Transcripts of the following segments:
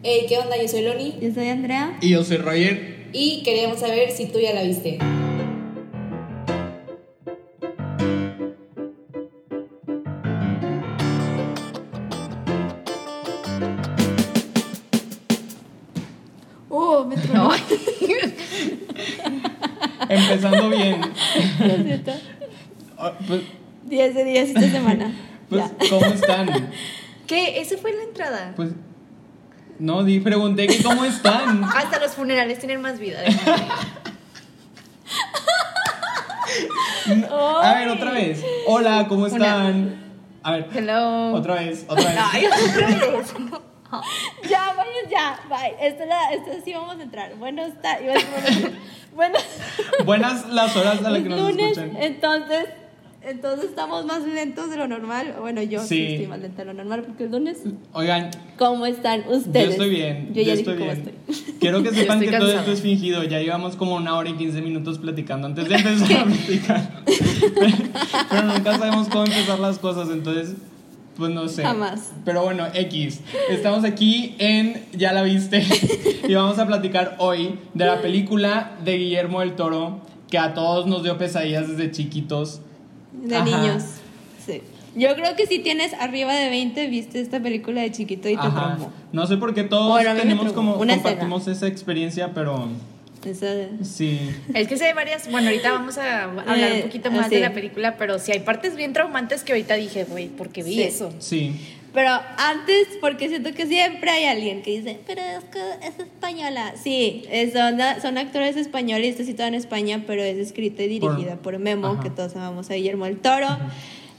Hey, ¿qué onda? Yo soy Loni Yo soy Andrea. Y yo soy Roger. y queríamos saber si tú ya la viste. Oh, me tronó. Empezando bien. Lo siento. Ah, Pues, 10 de 10 esta semana. pues, ya. ¿cómo están? ¿Qué? ¿Esa fue la entrada? Pues, no, di, pregunté que cómo están. Hasta los funerales tienen más vida. A ver, otra vez. Hola, ¿cómo están? A ver, Hello. otra vez, otra vez. Ay, otra vez. Ya, vaya, ya, bye. Esta, es la, esta sí vamos a entrar. Bueno, está. iba a decir, bueno, bueno, Buenas las horas a las que nos lunes, escuchan. entonces, entonces estamos más lentos de lo normal. Bueno, yo sí, Sí. estoy más lenta de lo normal porque el lunes. Oigan, ¿Cómo están ustedes? yo estoy bien. Yo ya estoy dije bien. cómo estoy. Quiero que sepan que todo esto es fingido. Ya llevamos como una hora y 15 minutos platicando antes de empezar a platicar. Pero nunca sabemos cómo empezar las cosas, entonces, pues no sé. Jamás. Pero bueno, X. Estamos aquí en Ya la viste. Y vamos a platicar hoy de la película de Guillermo del Toro que a todos nos dio pesadillas desde chiquitos. De Ajá. niños. Sí. Yo creo que si tienes arriba de 20, viste esta película de chiquito y te Ajá. traumó. No sé por qué todos Bueno, tenemos como Una compartimos esa experiencia, pero Esa- sí. Es que sí hay varias. Bueno, ahorita vamos a hablar Eh, un poquito más sí. de la película, pero sí hay partes bien traumantes que ahorita dije, güey, ¿por qué vi Sí. eso? Sí. Pero antes, porque siento que siempre hay alguien que dice, pero es que es española. Sí, es- son, son actores españoles, está situada en España, pero es escrita y dirigida por, Memo, Ajá. que todos amamos a Guillermo del Toro,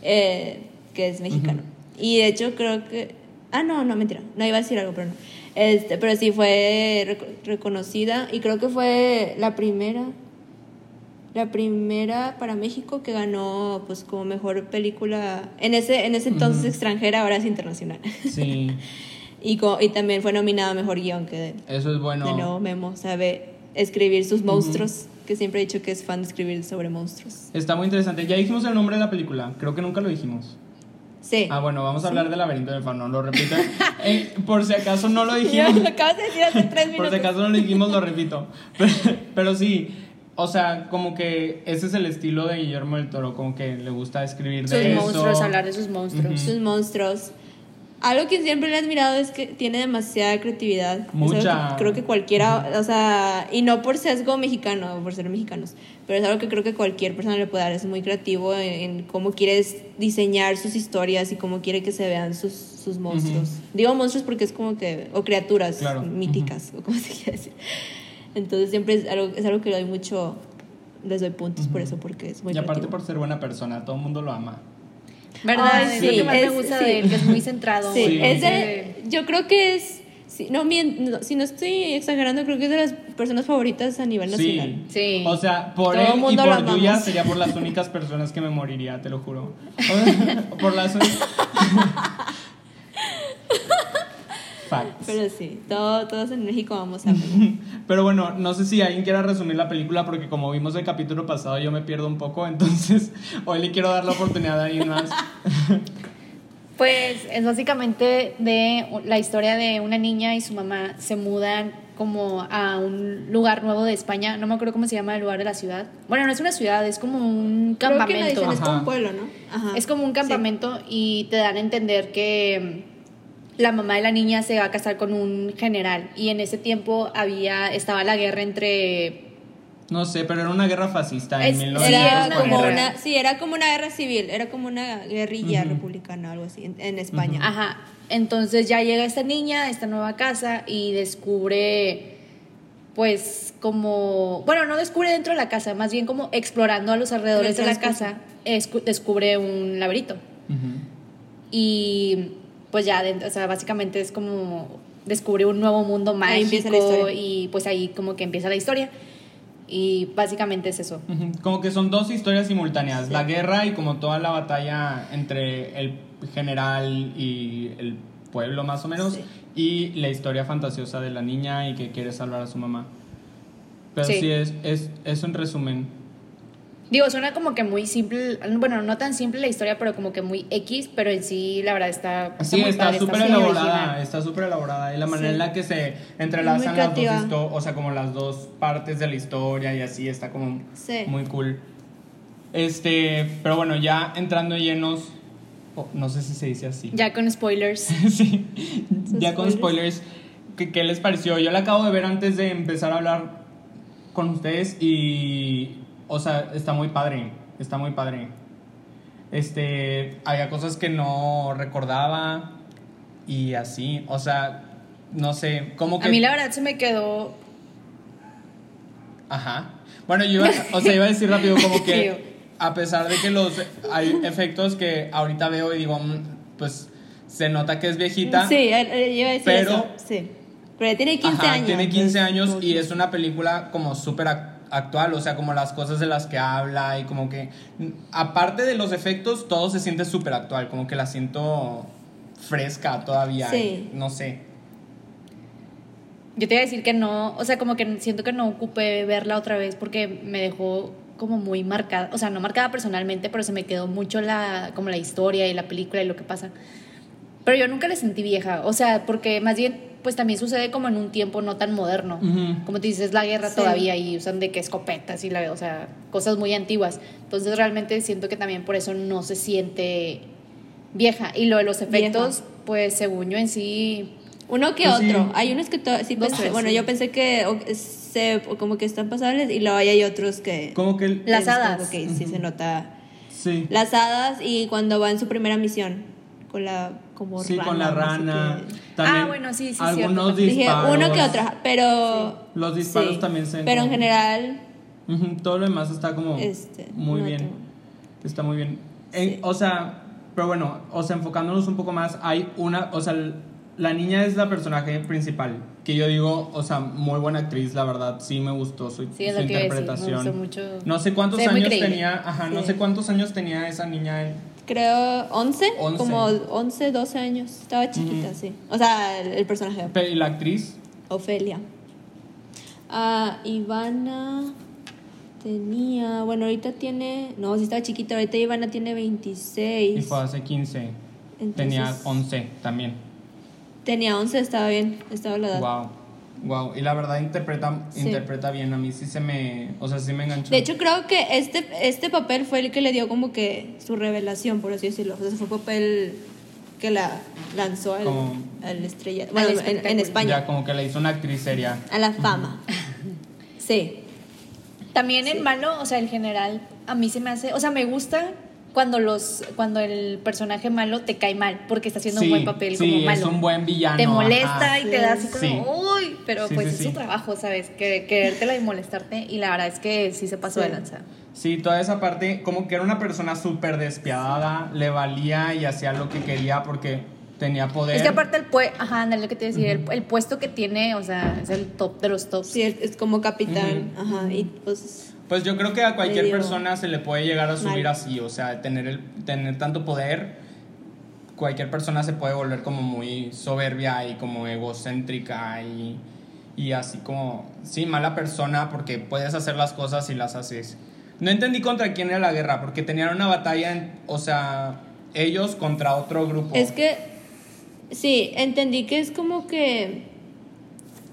eh, que es mexicano. Y de hecho creo que... Ah, no, no, mentira. No iba a decir algo, pero no. Este, pero sí fue rec- reconocida y creo que fue la primera la primera para México que ganó pues como mejor película en ese en ese entonces extranjera ahora es internacional Sí. y, co- y también fue nominada mejor guion que de, Eso es bueno. de nuevo Memo sabe escribir sus monstruos que siempre he dicho que es fan de escribir sobre monstruos Está muy interesante. Ya dijimos el nombre de la película. Creo que nunca lo dijimos. sí Ah, bueno, vamos a hablar del laberinto del fauno. Lo repito. Eh, por si acaso no lo Ya dijimos. lo acabas de decir hace tres Por minutos si acaso no lo dijimos, lo repito. Pero, pero sí, o sea, como que ese es el estilo de Guillermo del Toro, como que le gusta escribir Sus de eso. monstruos, hablar de sus monstruos. sus monstruos algo que siempre le he admirado es que tiene demasiada creatividad. Mucha. que creo que cualquiera, o sea, y no por sesgo mexicano, por ser mexicanos, pero es algo que creo que cualquier persona le puede dar. Es muy creativo en, en cómo quieres diseñar sus historias y cómo quiere que se vean sus, sus monstruos. Digo monstruos porque es como que, o criaturas Claro. míticas, o como se quiere decir. Entonces siempre es algo, es algo que le doy mucho, les doy puntos por eso, porque es muy Y aparte creativo. por ser buena persona, todo el mundo lo ama. ¿Verdad? Ay, es lo sí, que más es- me gusta sí. de él, que es muy centrado. Sí, Sí. es de- yo creo que es, si no, no, si no estoy exagerando, creo que es de las personas favoritas a nivel nacional. Sí. O sea, por Todo él y por Yuya amamos. sería por las únicas personas que me moriría, te lo juro. Por las únicas. Facts. Pero sí, todo- todos en México vamos a ver. Pero bueno, no sé si alguien quiera resumir la película porque como vimos el capítulo pasado yo me pierdo un poco, entonces hoy le quiero dar la oportunidad a alguien más. Pues es básicamente de la historia de una niña y su mamá se mudan como a un lugar nuevo de España. No me acuerdo cómo se llama el lugar de la ciudad. Bueno, no es una ciudad, es como un Creo que campamento. dicen es como un pueblo, ¿no? Ajá. Es como un campamento y te dan a entender que la mamá de la niña se va a casar con un general y en ese tiempo había estaba la guerra entre No sé, pero era una guerra fascista en Es- Sí. 1940. Era como una, sí, era como una guerra civil, era como una guerrilla republicana, algo así, en, en España. Ajá. Entonces ya llega esta niña a esta nueva casa y descubre, pues, como. Bueno, no descubre dentro de la casa, más bien como explorando a los alrededores de la casa, escu- descubre un laberinto. Y pues ya, dentro, o sea, básicamente es como descubre un nuevo mundo mágico y pues ahí como que empieza la historia. Y básicamente es eso. Como que son dos historias simultáneas, Sí. la guerra y como toda la batalla entre el general y el pueblo más o menos Sí. y la historia fantasiosa de la niña y que quiere salvar a su mamá. Pero sí, Sí. es, es eso en resumen. Digo, suena como que muy simple, bueno, no tan simple la historia, pero como que muy X, pero en sí, la verdad, está, está Sí, muy está súper elaborada, original. está súper elaborada. Y la manera Sí. en la que se entrelazan las dos o sea, como las dos partes de la historia y así, está como Sí. muy cool. Este, pero bueno, ya entrando llenos, oh, no sé si se dice así. Ya con spoilers. sí, ya con spoilers. spoilers, ¿qué, qué les pareció? Yo la acabo de ver antes de empezar a hablar con ustedes y, o sea, está muy padre, está muy padre. Este, había cosas que no recordaba y así, o sea, no sé, como que... A mí la verdad se me quedó... Ajá. Bueno, yo iba, o sea, iba a decir rápido como que a pesar de que los hay efectos que ahorita veo y digo, mm, pues se nota que es viejita. Sí, él- él iba a decir Pero- eso. Sí. Pero tiene 15 Ajá, años. tiene 15 pues, años y es una película como súper actual, o sea, como las cosas de las que habla y como que, aparte de los efectos, todo se siente súper actual, como que la siento fresca todavía, Sí. y no sé. Yo te iba a decir que no, o sea, como que siento que no ocupé verla otra vez porque me dejó como muy marcada, o sea, no marcada personalmente, pero se me quedó mucho la, como la historia y la película y lo que pasa. Pero yo nunca la sentí vieja, o sea, porque más bien, pues también sucede como en un tiempo no tan moderno. Como te dices, la guerra Sí. todavía y usan de que escopetas y la, o sea, cosas muy antiguas. Entonces realmente siento que también por eso no se siente vieja. Y lo de los efectos, pues según yo en sí, Uno que Pues sí. otro. Hay unos que sí pensé. tres, Bueno, sí. yo pensé que se, o como que están pasables y luego hay otros que. Como que... el- Las como hadas. que sí se nota. Sí. Las hadas y cuando va en su primera misión. Con la. Como Sí, rana, con la no rana. También Ah, bueno, sí, sí, Algunos cierto. Dije disparos. uno que otro, pero. Los disparos sí. también se Pero en general. Todo lo demás está como Este, muy no bien. tengo. Está muy bien. En- Sí. O sea, pero bueno, o sea, enfocándonos un poco más, hay una, o sea, la niña es la personaje principal, que yo digo, o sea, muy buena actriz, la verdad, sí me gustó su, Sí, es su lo que iba a decir, me interpretación. gustó mucho. No sé cuántos años tenía, ajá, no Sí. sé cuántos años tenía esa niña. en- Creo 11, 11. como 11, 12 años. Estaba chiquita, Ujú. sí. O sea, el, el personaje. Pe- ¿Y la actriz? Ofelia. Ah, Ivana tenía, bueno, ahorita tiene, no, sí estaba chiquita, ahorita Ivana tiene 26. Y fue hace 15. Entonces- Tenía 11 también. Tenía 11, estaba bien, estaba la edad. Wow. Wow, y la verdad interpreta, Sí. interpreta bien, a mí sí se me, o sea, sí me enganchó. De hecho, creo que este, este papel fue el que le dio como que su revelación, por así decirlo. O sea, fue el papel que la lanzó al, Como- al estrella. Bueno, en, en espectáculo. España. Ya como que le hizo una actriz seria. A la fama. Sí. También el malo, o sea, el general, a mí se me hace, o sea, me gusta cuando los cuando el personaje malo te cae mal porque está haciendo Sí, un buen papel sí, como malo. es un buen villano. te molesta ajá. y te da así como, uy, pero pues es su trabajo, ¿sabes? Que querértela y molestarte y la verdad es que sí se pasó de lanza. Sí, toda esa parte, como que era una persona súper despiadada, le valía y hacía lo que quería porque tenía poder. Es que aparte el pue ajá, lo que te decía, el, el puesto que tiene, o sea, es el top de los tops. Sí, es como capitán. Ajá. Y pues. Pues yo creo que a cualquier Medio persona se le puede llegar a subir mal. así, o sea, tener, el, tener tanto poder, cualquier persona se puede volver como muy soberbia y como egocéntrica y, y así como, sí, mala persona porque puedes hacer las cosas y las haces. No entendí contra quién era la guerra, porque tenían una batalla, en- o sea, ellos contra otro grupo. Es que. Sí, entendí que es como que.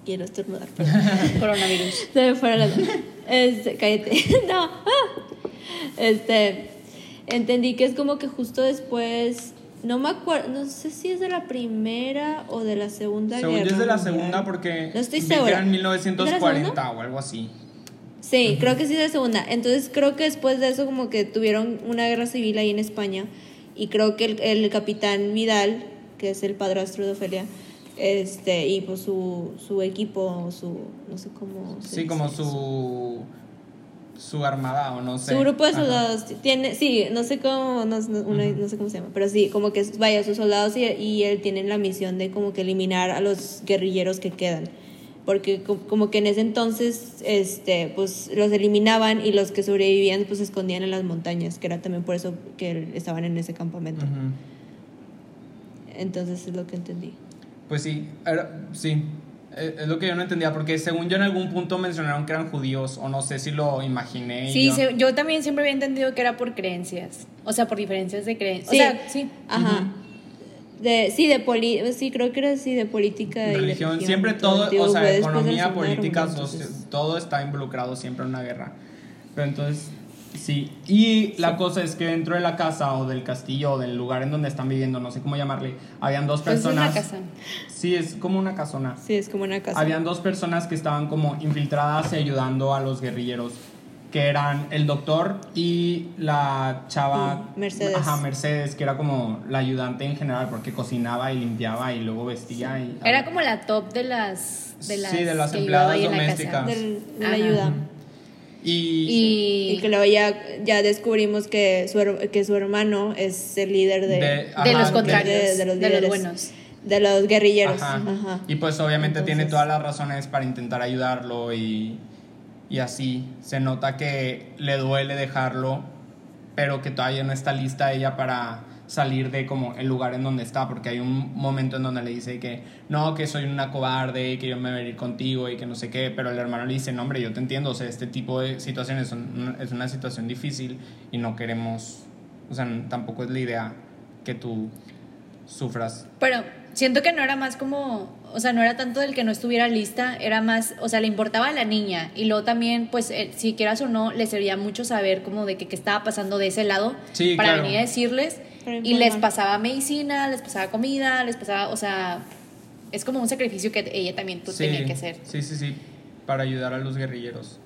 Quiero estornudar. Coronavirus. Se me fueron las. Este, cállate. No. ah. Este. Entendí que es como que justo después. No me acuerdo. No sé si es de la primera o de la segunda Según guerra. es de la segunda porque No estoy segura. era en ¿Es de la 1940 segunda? o algo así. Sí, creo que sí es de la segunda. Entonces creo que después de eso como que tuvieron una guerra civil ahí en España y creo que el, el capitán Vidal, que es el padrastro de Ofelia, este y pues su, su equipo, su no sé cómo se Sí, como su su armada o no sé. su grupo de Ajá. soldados tiene, sí, no sé cómo, no, no- no sé cómo se llama, pero sí, como que vaya, sus soldados y, y él tienen la misión de como que eliminar a los guerrilleros que quedan. Porque co- como que en ese entonces, este, pues los eliminaban y los que sobrevivían pues se escondían en las montañas, que era también por eso que estaban en ese campamento. Ujú. Entonces es lo que entendí. Pues sí, era- sí. eh, es lo que yo no entendía, porque según yo en algún punto mencionaron que eran judíos, o no sé si lo imaginé. Sí, yo- se- yo también siempre había entendido que era por creencias. O sea, por diferencias de creencias. Sí. O sea, sí. Ajá. De, sí, de poli sí, creo que era así, de política y religión, siempre todo, Digo, o sea, economía, política, entonces- todo está involucrado siempre en una guerra. Pero entonces, sí. Y la cosa es que dentro de la casa o del castillo o del lugar en donde están viviendo, no sé cómo llamarle, habían dos Pues es una personas. casa. Sí, es como una casona. Sí, es como una casa. Habían dos personas que estaban como infiltradas y ayudando a los guerrilleros, que eran el doctor y la chava Mm, Mercedes. Ajá, Mercedes, que era como la ayudante en general porque cocinaba y limpiaba y luego vestía y Era como la top de las. De las Sí, de las empleadas la domésticas. casa. Del- de la Ajá. Y, Y, Y que luego ya, ya descubrimos que su, que su hermano es el líder de, De- los contrarios, de- de, de los buenos. de los guerrilleros. Ajá. Ajá. Y pues obviamente tiene todas las razones para intentar ayudarlo y, y así. Se nota que le duele dejarlo, pero que todavía no está lista ella para salir de como el lugar en donde está, porque hay un momento en donde le dice que no, que soy una cobarde y que yo me voy a ir contigo y que no sé qué, pero el hermano le dice, no hombre, yo te entiendo, o sea, este tipo de situaciones son- es una situación difícil y no queremos, o sea, tampoco es la idea que tú sufras. Pero siento que no era más como, o sea, no era tanto del que no estuviera lista, era más, o sea, le importaba a la niña y luego también, pues, eh, si quieras o no, le servía mucho saber como de que qué estaba pasando de ese lado Sí, para claro. venir a decirles Y les pasaba medicina, les pasaba comida, les pasaba, o sea, es como un sacrificio que ella también tú tenía que hacer. Sí, sí, sí, para ayudar a los guerrilleros.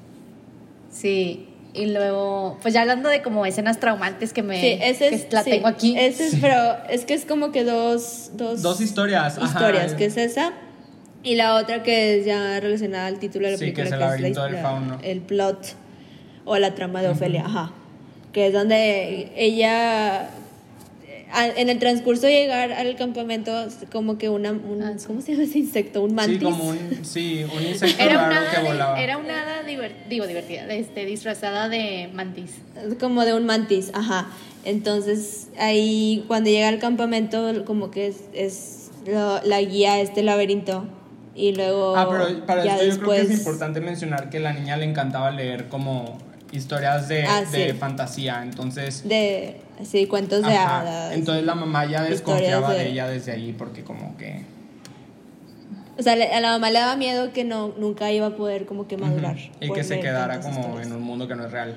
Sí. Y luego, pues ya hablando de como escenas traumantes que me Sí, ese que es, la sí, tengo aquí. ese es, pero es que es como que dos, dos, Dos historias, ajá. historias, que es esa y la otra que es ya relacionada al título de la Sí, que película, es el la laberinto del la- fauno. el plot o la trama de Ofelia, ajá, que es donde ella a- en el transcurso de llegar al campamento como que una un- Ah, sí. ¿cómo se llama ese insecto? Un mantis. Sí, como un, sí, un insecto Era raro que volaba. de- era una hada diver- digo, divertida, este, disfrazada de mantis. como de un mantis, ajá. Entonces, ahí cuando llega al campamento, como que es, es lo- la guía a este laberinto. Y luego. Ah, pero para ya esto yo creo que es importante mencionar que a la niña le encantaba leer como historias de, Ah, de sí. fantasía, entonces... De. Sí, cuentos de ajá, hadas. entonces la mamá ya desconfiaba de... de- ella desde ahí porque como que... O sea, a la mamá le daba miedo que no, nunca iba a poder como que madurar. Y que se quedara como historias. en un mundo que no es real.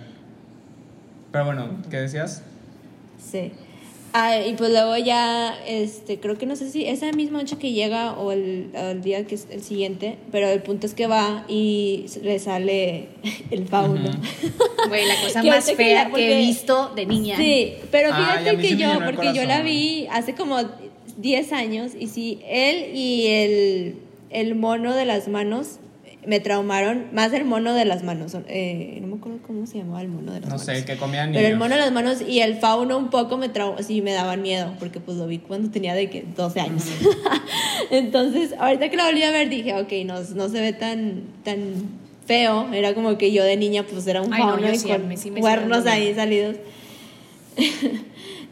Pero bueno, ¿qué decías? Sí. Ah, y pues luego ya, este, creo que no sé si esa misma noche que llega o el, o el día que es el siguiente, pero el punto es que va y le sale el fauno. Güey, la cosa más fea que porque- he visto de niña. Sí, pero fíjate que yo, porque yo la vi hace como 10 años y sí, él y el, el mono de las manos me traumaron, más el mono de las manos, eh, no me acuerdo cómo se llamaba el mono de las No manos. sé, que comían niños. Pero el mono de las manos y el fauno un poco me trau sí me daban miedo, porque pues lo vi cuando tenía de que 12 años. Entonces, ahorita que lo volví a ver dije, ok, no, no se ve tan, tan feo. Era como que yo de niña pues era un Ay, no, fauno y con sí cuernos ahí salidos.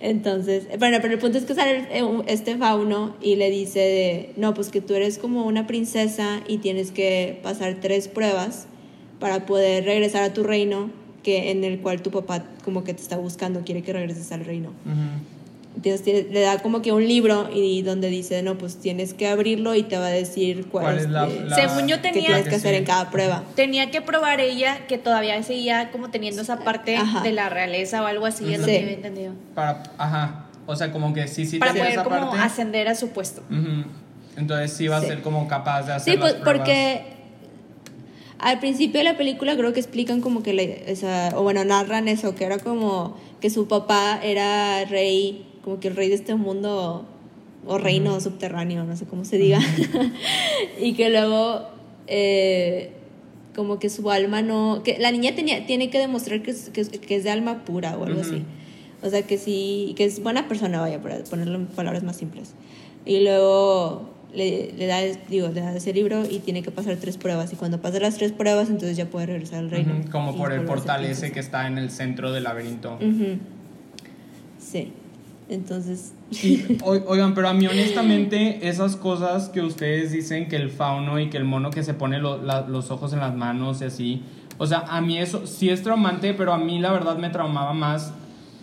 Entonces, bueno, pero el punto es que sale eh, este fauno y le dice de, no, pues que tú eres como una princesa y tienes que pasar tres pruebas para poder regresar a tu reino, que en el cual tu papá como que te está buscando, quiere que regreses al reino. Entonces tiene- le da como que un libro y donde dice, no, pues tienes que abrirlo y te va a decir cuál, ¿Cuál es la, la- Según yo que tenía- tienes que hacer sí. en cada prueba. Tenía que probar ella que todavía seguía como teniendo esa parte Ajá. de la realeza o algo así, es lo Sí. que había entendido. Para, ajá, o sea, como que sí, sí Para poder esa como parte. ascender a su puesto. Entonces sí va a ser como capaz de hacer Sí, pues las pruebas. porque al principio de la película creo que explican como que, la- esa- o bueno, narran eso, que era como que su papá era rey, como que el rey de este mundo, o reino subterráneo, no sé cómo se diga, y que luego eh, como que su alma no, que la niña tenía, tiene que demostrar que es, que que es de alma pura o algo así. O sea, que sí, que es buena persona, vaya, para ponerlo en palabras más simples. Y luego le, le da, digo, le da ese libro y tiene que pasar tres pruebas. Y cuando pasa las tres pruebas, entonces ya puede regresar al reino. Como por el portal ese que está en el centro del laberinto. Sí. Entonces, Y, oigan, pero a mí honestamente esas cosas que ustedes dicen que el fauno y que el mono que se pone lo- la- los ojos en las manos y así, o sea, a mí eso sí es traumante, pero a mí la verdad me traumaba más,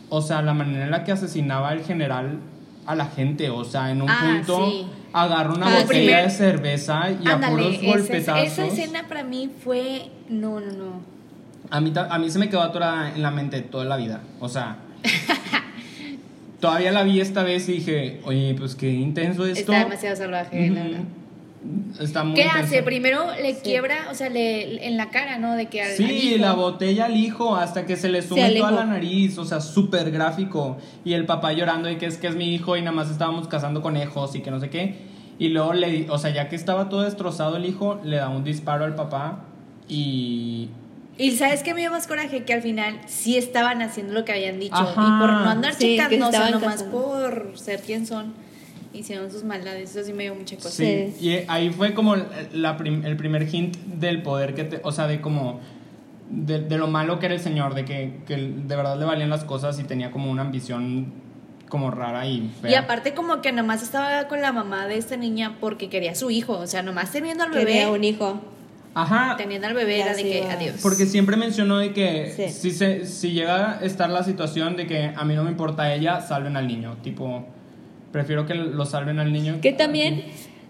o sea, la manera en la que asesinaba el general a la gente, o sea, en un Ah, punto sí. agarra una Ah, botella primer- de cerveza y a puros Ándale, esa, golpetazos. esa escena para mí fue. No, no, no. A mí, a mí se me quedó atorada en la mente toda la vida. O sea, todavía la vi esta vez y dije, oye, pues qué intenso esto. Está demasiado salvaje, la verdad. Está muy ¿Qué intenso. hace? Primero le quiebra, o sea, le, en la cara, ¿no? De que al, al Sí, hijo. la botella al hijo hasta que se le sube al toda la nariz, o sea, súper gráfico. Y el papá llorando y que es que es mi hijo y nada más estábamos cazando conejos y que no sé qué. Y luego le, o sea, ya que estaba todo destrozado el hijo, le da un disparo al papá y Y ¿sabes qué me dio más coraje? Que al final sí estaban haciendo lo que habían dicho. Ajá. Y por no andar Sí, que checando, o sea, nomás por ser quien son, hicieron sus maldades. Eso sí me dio mucha cosa. Sí, Sí. y ahí fue como la prim- el primer hint del poder que te, o sea, de como de, de lo malo que era el señor, de que, que de verdad le valían las cosas y tenía como una ambición como rara y fea. Y aparte como que nomás estaba con la mamá de esta niña porque quería a su hijo. O sea, nomás teniendo al bebé, quería un hijo. Ajá, teniendo al bebé era de que adiós. porque siempre mencionó de que Sí. si, se, si llega a estar la situación de que a mí no me importa ella, salven al niño, tipo, prefiero que lo salven al niño. Que también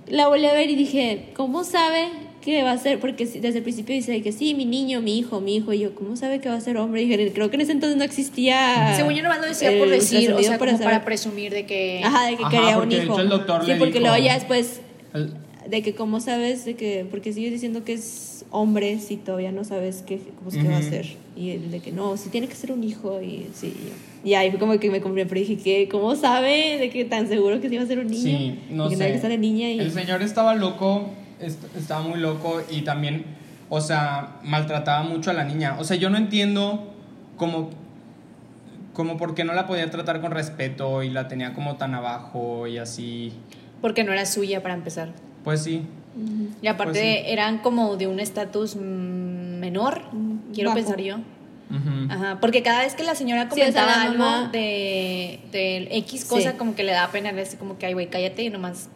la volví a ver y dije, ¿cómo sabe que va a ser? Porque desde el principio dice que sí, mi niño, mi hijo, mi hijo. Y yo, ¿cómo sabe que va a ser hombre? Y dije, creo que en ese entonces no existía. Según yo nomás lo decía por decir, o sea, como para presumir de que... Ajá, de que Ajá, quería un hijo. hecho el doctor sí, le porque dijo- luego ya después El- de que cómo sabes de que porque sigues diciendo que es hombre si todavía no sabes qué cómo es que va a ser y el de que no si tiene que ser un hijo y sí y ahí fue como que me compré pero dije que cómo sabe de que tan seguro que sí va a ser un niño Sí, no y que sé. nadie que sale niña y El señor estaba loco, est- estaba muy loco y también, o sea, maltrataba mucho a la niña. O sea, yo no entiendo cómo, como por qué no la podía tratar con respeto y la tenía como tan abajo y así. Porque no era suya para empezar. Pues sí. Y aparte Pues sí. eran como de un estatus mm, menor, quiero bajo. pensar yo. Ujú. Ajá, porque cada vez que la señora Sí, comentaba la algo mamá- de, de X cosa, Sí. como que le da pena, le dice como que, ay, güey, cállate y nomás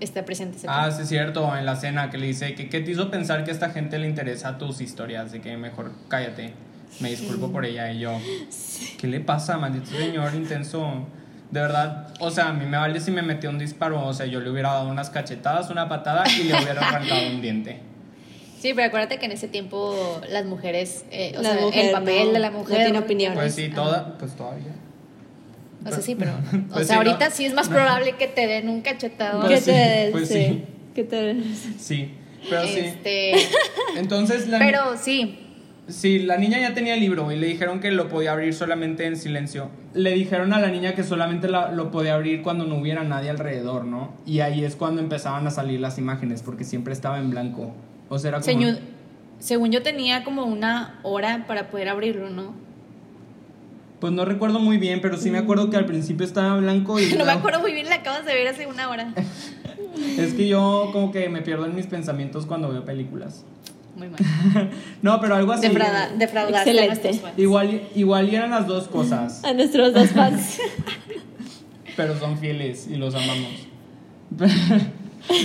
está presente. ese Ah, tema. sí, es cierto, en la cena que le dice que qué te hizo pensar que a esta gente le interesa tus historias, de que mejor cállate. Me disculpo por ella y yo. ¿Qué le pasa, maldito señor intenso? De verdad, o sea, a mí me vale si me metió un disparo, o sea, yo le hubiera dado unas cachetadas, una patada y le hubiera arrancado un diente. Sí, pero acuérdate que en ese tiempo las mujeres, eh, o La sea, mujer el papel no- de la no mujer. tiene opinión. Pues sí, Ah. toda, pues todavía. O sea, sí, pero. O Pues sea, sí, ¿no? ahorita sí es más probable que te den un cachetado. Pues que sí, te pues sí, sí. que te Sí, pero sí. Este, Entonces, la, pero sí, Sí, la niña ya tenía el libro y le dijeron que lo podía abrir solamente en silencio. Le dijeron a la niña que solamente la- lo podía abrir cuando no hubiera nadie alrededor, ¿no? Y ahí es cuando empezaban a salir las imágenes, porque siempre estaba en blanco. O sea, era como... señor, según yo tenía como una hora para poder abrirlo, ¿no? Pues no recuerdo muy bien, pero sí me acuerdo que al principio estaba blanco y... No me acuerdo muy bien, la acabas de ver hace una hora. Es que yo como que me pierdo en mis pensamientos cuando veo películas. Muy mal. No, pero algo así... Defrauda, defraudaste a Excelente. nuestros fans. Igual, igual y eran las dos cosas. a nuestros dos fans pero son fieles y los amamos.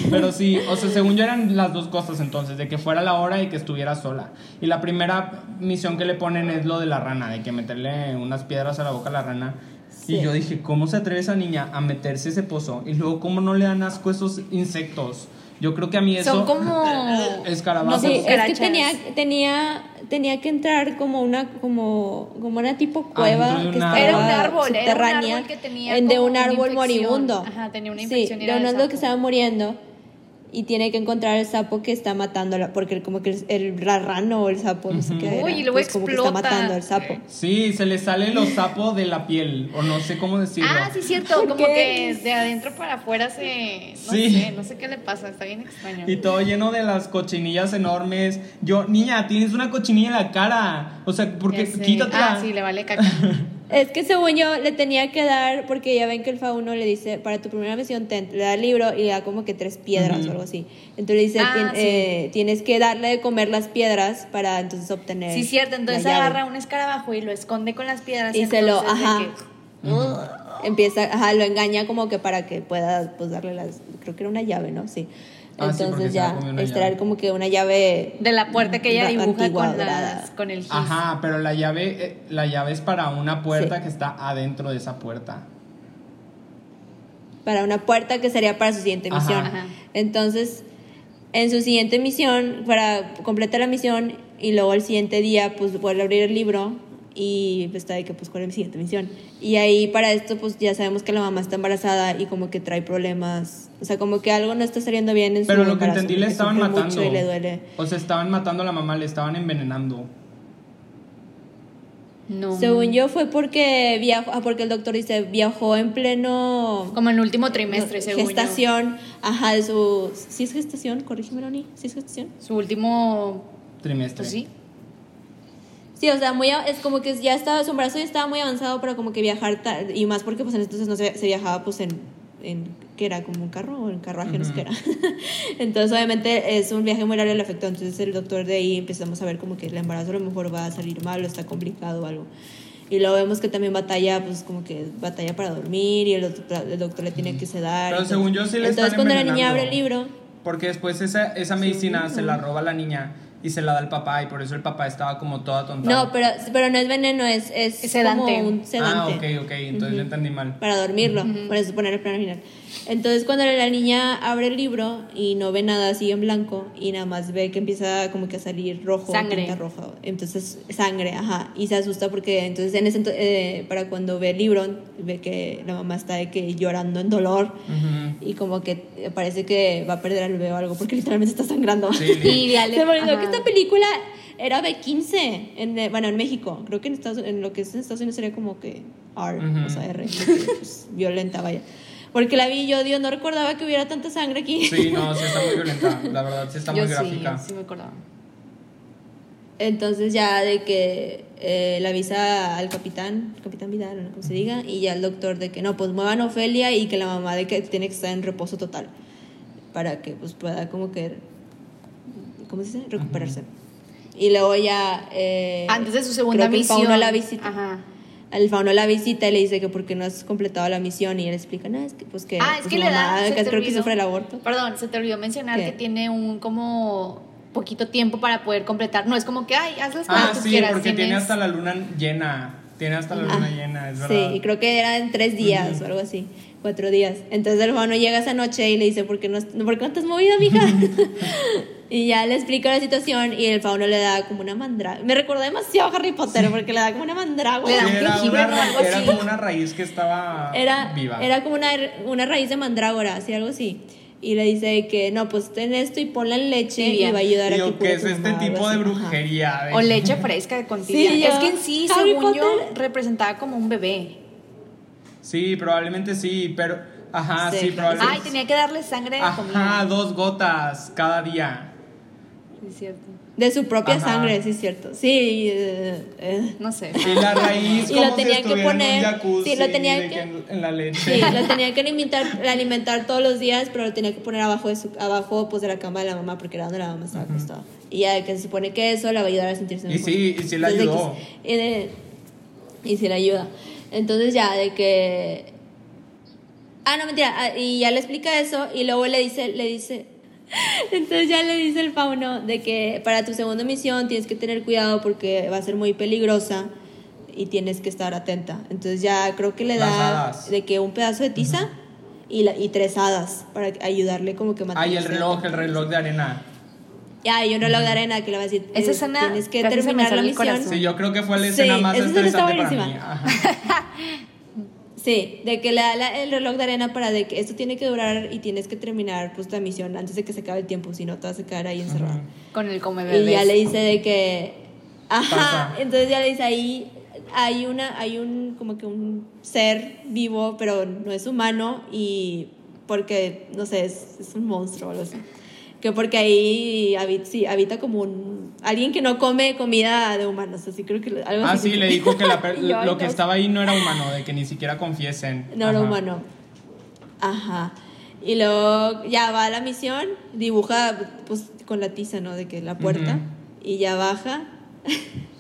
Pero sí, o sea, según yo eran las dos cosas entonces, de que fuera la hora y que estuviera sola. Y la primera misión que le ponen es lo de la rana, de que meterle unas piedras a la boca a la rana. Sí. Y yo dije, ¿cómo se atreve esa niña a meterse ese pozo? Y luego, ¿cómo no le dan asco esos insectos? Yo creo que a mí eso... Son como. Escarabajos. No Sí, es que tenía, tenía, tenía que entrar como una, como, como una tipo cueva que estaba. Era un árbol, era un subterránea, árbol que tenía en- de un árbol moribundo. Ajá, tenía una Sí, infección y de un árbol que estaba muriendo y tiene que encontrar el sapo que está matándola, porque como que el, el rano o el sapo, no sé qué Uy, era, y luego pues como que está matando al sapo. Sí, se le sale los sapos de la piel, o no sé cómo decirlo. Ah, sí, cierto. ¿Por Como qué? que de adentro para afuera se. No Sí. sé, no sé qué le pasa. Está bien extraño. Y todo lleno de las cochinillas enormes. Yo, niña, tienes una cochinilla en la cara. O sea, porque quítatela. Ah, sí, le vale caca. Es que según yo le tenía que dar, porque ya ven que el fauno le dice, para tu primera misión ten- le da el libro y le da como que tres piedras o algo así. Entonces le dice, Ah, "Tien- sí. eh, tienes que darle de comer las piedras para entonces obtener. Sí, cierto. Entonces la llave". agarra un escarabajo y lo esconde con las piedras. Y se lo- ajá. que- empieza, ajá, lo engaña como que para que pueda pues darle las, creo que era una llave, ¿no? Sí. Ah, Entonces ya extraer llave. como que una llave De la puerta que ella dibuja antigua, con, las, con el gis. Ajá, pero la llave, eh, la llave es para una puerta Sí. que está adentro de esa puerta. para una puerta que sería para su siguiente Ajá. misión. Ajá. Entonces, en su siguiente misión, para completar la misión y luego el siguiente día, pues vuelve a abrir el libro y pues está de que pues cuál es mi siguiente misión. Y ahí para esto pues ya sabemos que la mamá está embarazada y como que trae problemas, o sea, como que algo no está saliendo bien en Pero su lo que entendí le estaban matando. mucho y le duele. O sea, estaban matando a la mamá, le estaban envenenando. No. Según yo fue porque viajó, ah, porque el doctor dice viajó en pleno Como en el último trimestre, según yo. gestación, ajá, de su ¿sí es gestación? Corrígeme, Loni, ¿sí es gestación? Su último. Trimestre. Pues sí. Sí, o sea, muy a- es como que ya estaba, su embarazo ya estaba muy avanzado para como que viajar, y más porque pues en entonces no se, se viajaba pues en, en, ¿qué era? Como un carro o en carruaje, no sé qué era. entonces obviamente es un viaje muy largo y le afectó, entonces el doctor de ahí empezamos a ver como que el embarazo a lo mejor va a salir mal o está complicado o algo. Y luego vemos que también batalla, pues como que batalla para dormir y el doctor, el doctor le tiene que sedar. Pero y según yo sí le Entonces están cuando la niña abre el libro, Porque después esa, esa medicina se la roba la niña y se la da al papá y por eso el papá estaba como toda tonta. no, pero, pero no es veneno, es, es, Es sedante. como un sedante. Ah, ok, ok, entonces yo entendí mal. para dormirlo, por eso poner el plano final. Entonces cuando la niña abre el libro y no ve nada así en blanco y nada más ve que empieza como que a salir rojo, Sangre. tinta roja, entonces sangre, ajá, y se asusta porque entonces en ese eh, para cuando ve el libro ve que la mamá está de que llorando en dolor Ujú. y como que parece que va a perder al bebé o algo porque literalmente está sangrando. Sí, Y ya le- Se me olvidó ajá. Esta película era B15, en, eh, bueno, en México. Creo que en, Estados, en lo que es en Estados Unidos sería como que R, Ujú. o sea, R, pues, violenta, vaya. Porque la vi yo, Dios, no recordaba que hubiera tanta sangre aquí. Sí, no, sí está muy violenta. La verdad, sí está Yo muy sí, gráfica. sí me acordaba. Entonces ya de que eh, le avisa al capitán, capitán Vidal, no como se diga, y ya el doctor de que no, pues muevan a Ofelia y que la mamá de que tiene que estar en reposo total para que pues pueda como que, ¿cómo se dice? Recuperarse. Y luego ya... eh, Antes de su segunda creo que el misión. fauno la visita. Ajá. El fauno la visita y le dice que por qué no has completado la misión y él explica, no, es que pues que, Ah, es pues, que le da. mamá, creo que sufre el aborto. Perdón, se te olvidó mencionar ¿Qué? que tiene un como poquito tiempo para poder completar. No es como que, ay, hazlas como Ah, tú sí, quieras. porque tiene tienes- hasta la luna llena. Tiene hasta la luna llena, es Sí, verdad. y creo que eran tres días o algo así, cuatro días. Entonces el fauno llega esa noche y le dice, ¿por qué no, ¿por qué no te has movido, mija? y ya le explica la situación y el fauno le da como una mandrágora. Me recordó demasiado a Harry Potter porque le da como una mandrágora. Sí, un era, era como una raíz que estaba Era, viva. era como una, una raíz de mandrágora, así, algo así. Y le dice que no, pues ten esto y ponla en leche Tibia. y va a ayudar a Digo, que que cure es este mamá, tipo de. Ajá. brujería. de- O leche fresca con Sí, yo- es que en sí, Harry según yo, Potter- representaba como un bebé. Sí, probablemente sí, pero... Ajá, Sí, sí, probablemente. Ay, tenía que darle sangre de Ajá, comida. dos gotas cada día. Sí, es cierto. De su propia Ajá. sangre, sí es cierto. Sí, eh, eh. No sé. Y la raíz Y como lo tenía si que poner- jacuzzi sí, lo tenía de que- en, en la leche. Sí, lo tenía que alimentar, alimentar todos los días, pero lo tenía que poner abajo de su, abajo pues de la cama de la mamá porque era donde la mamá estaba acostada. Y ya que se supone que eso la va a ayudar a sentirse Y mejor. sí, y sí la Entonces, de ayudó. que- y, de- y sí la ayuda. Entonces ya de que Ah, no, mentira, ah, y ya le explica eso y luego le dice le dice entonces ya le dice el fauno de que para tu segunda misión tienes que tener cuidado porque va a ser muy peligrosa y tienes que estar atenta. Entonces ya creo que le da de que un pedazo de tiza y, la, y tres hadas para ayudarle como que Ay, el mantenerse reloj, el reloj de arena. Ya, y un reloj de arena que le va a decir, Esa eh, escena tienes que terminar la el misión. corazón. Sí, yo creo que fue la Sí, escena más esa escena está estresante para mí. buenísima. Ajá. Sí, de que le da la- el reloj de arena para de que esto tiene que durar y tienes que terminar pues la misión antes de que se acabe el tiempo, si no te vas a quedar ahí encerrado. Con el come Y bebés. ya le dice de que ajá, Pasa. entonces ya le dice ahí hay una hay un como que un ser vivo, pero no es humano y porque no sé, es, es un monstruo o algo así. Que porque ahí habita, sí, habita como un alguien que no come comida de humanos, así creo que algo Ah, así. sí, le dijo que la ay, lo que estaba ahí no era humano, de que ni siquiera confiesen. No era humano. Ajá. Y luego ya va a la misión, dibuja pues con la tiza, ¿no? De que la puerta. Y ya baja.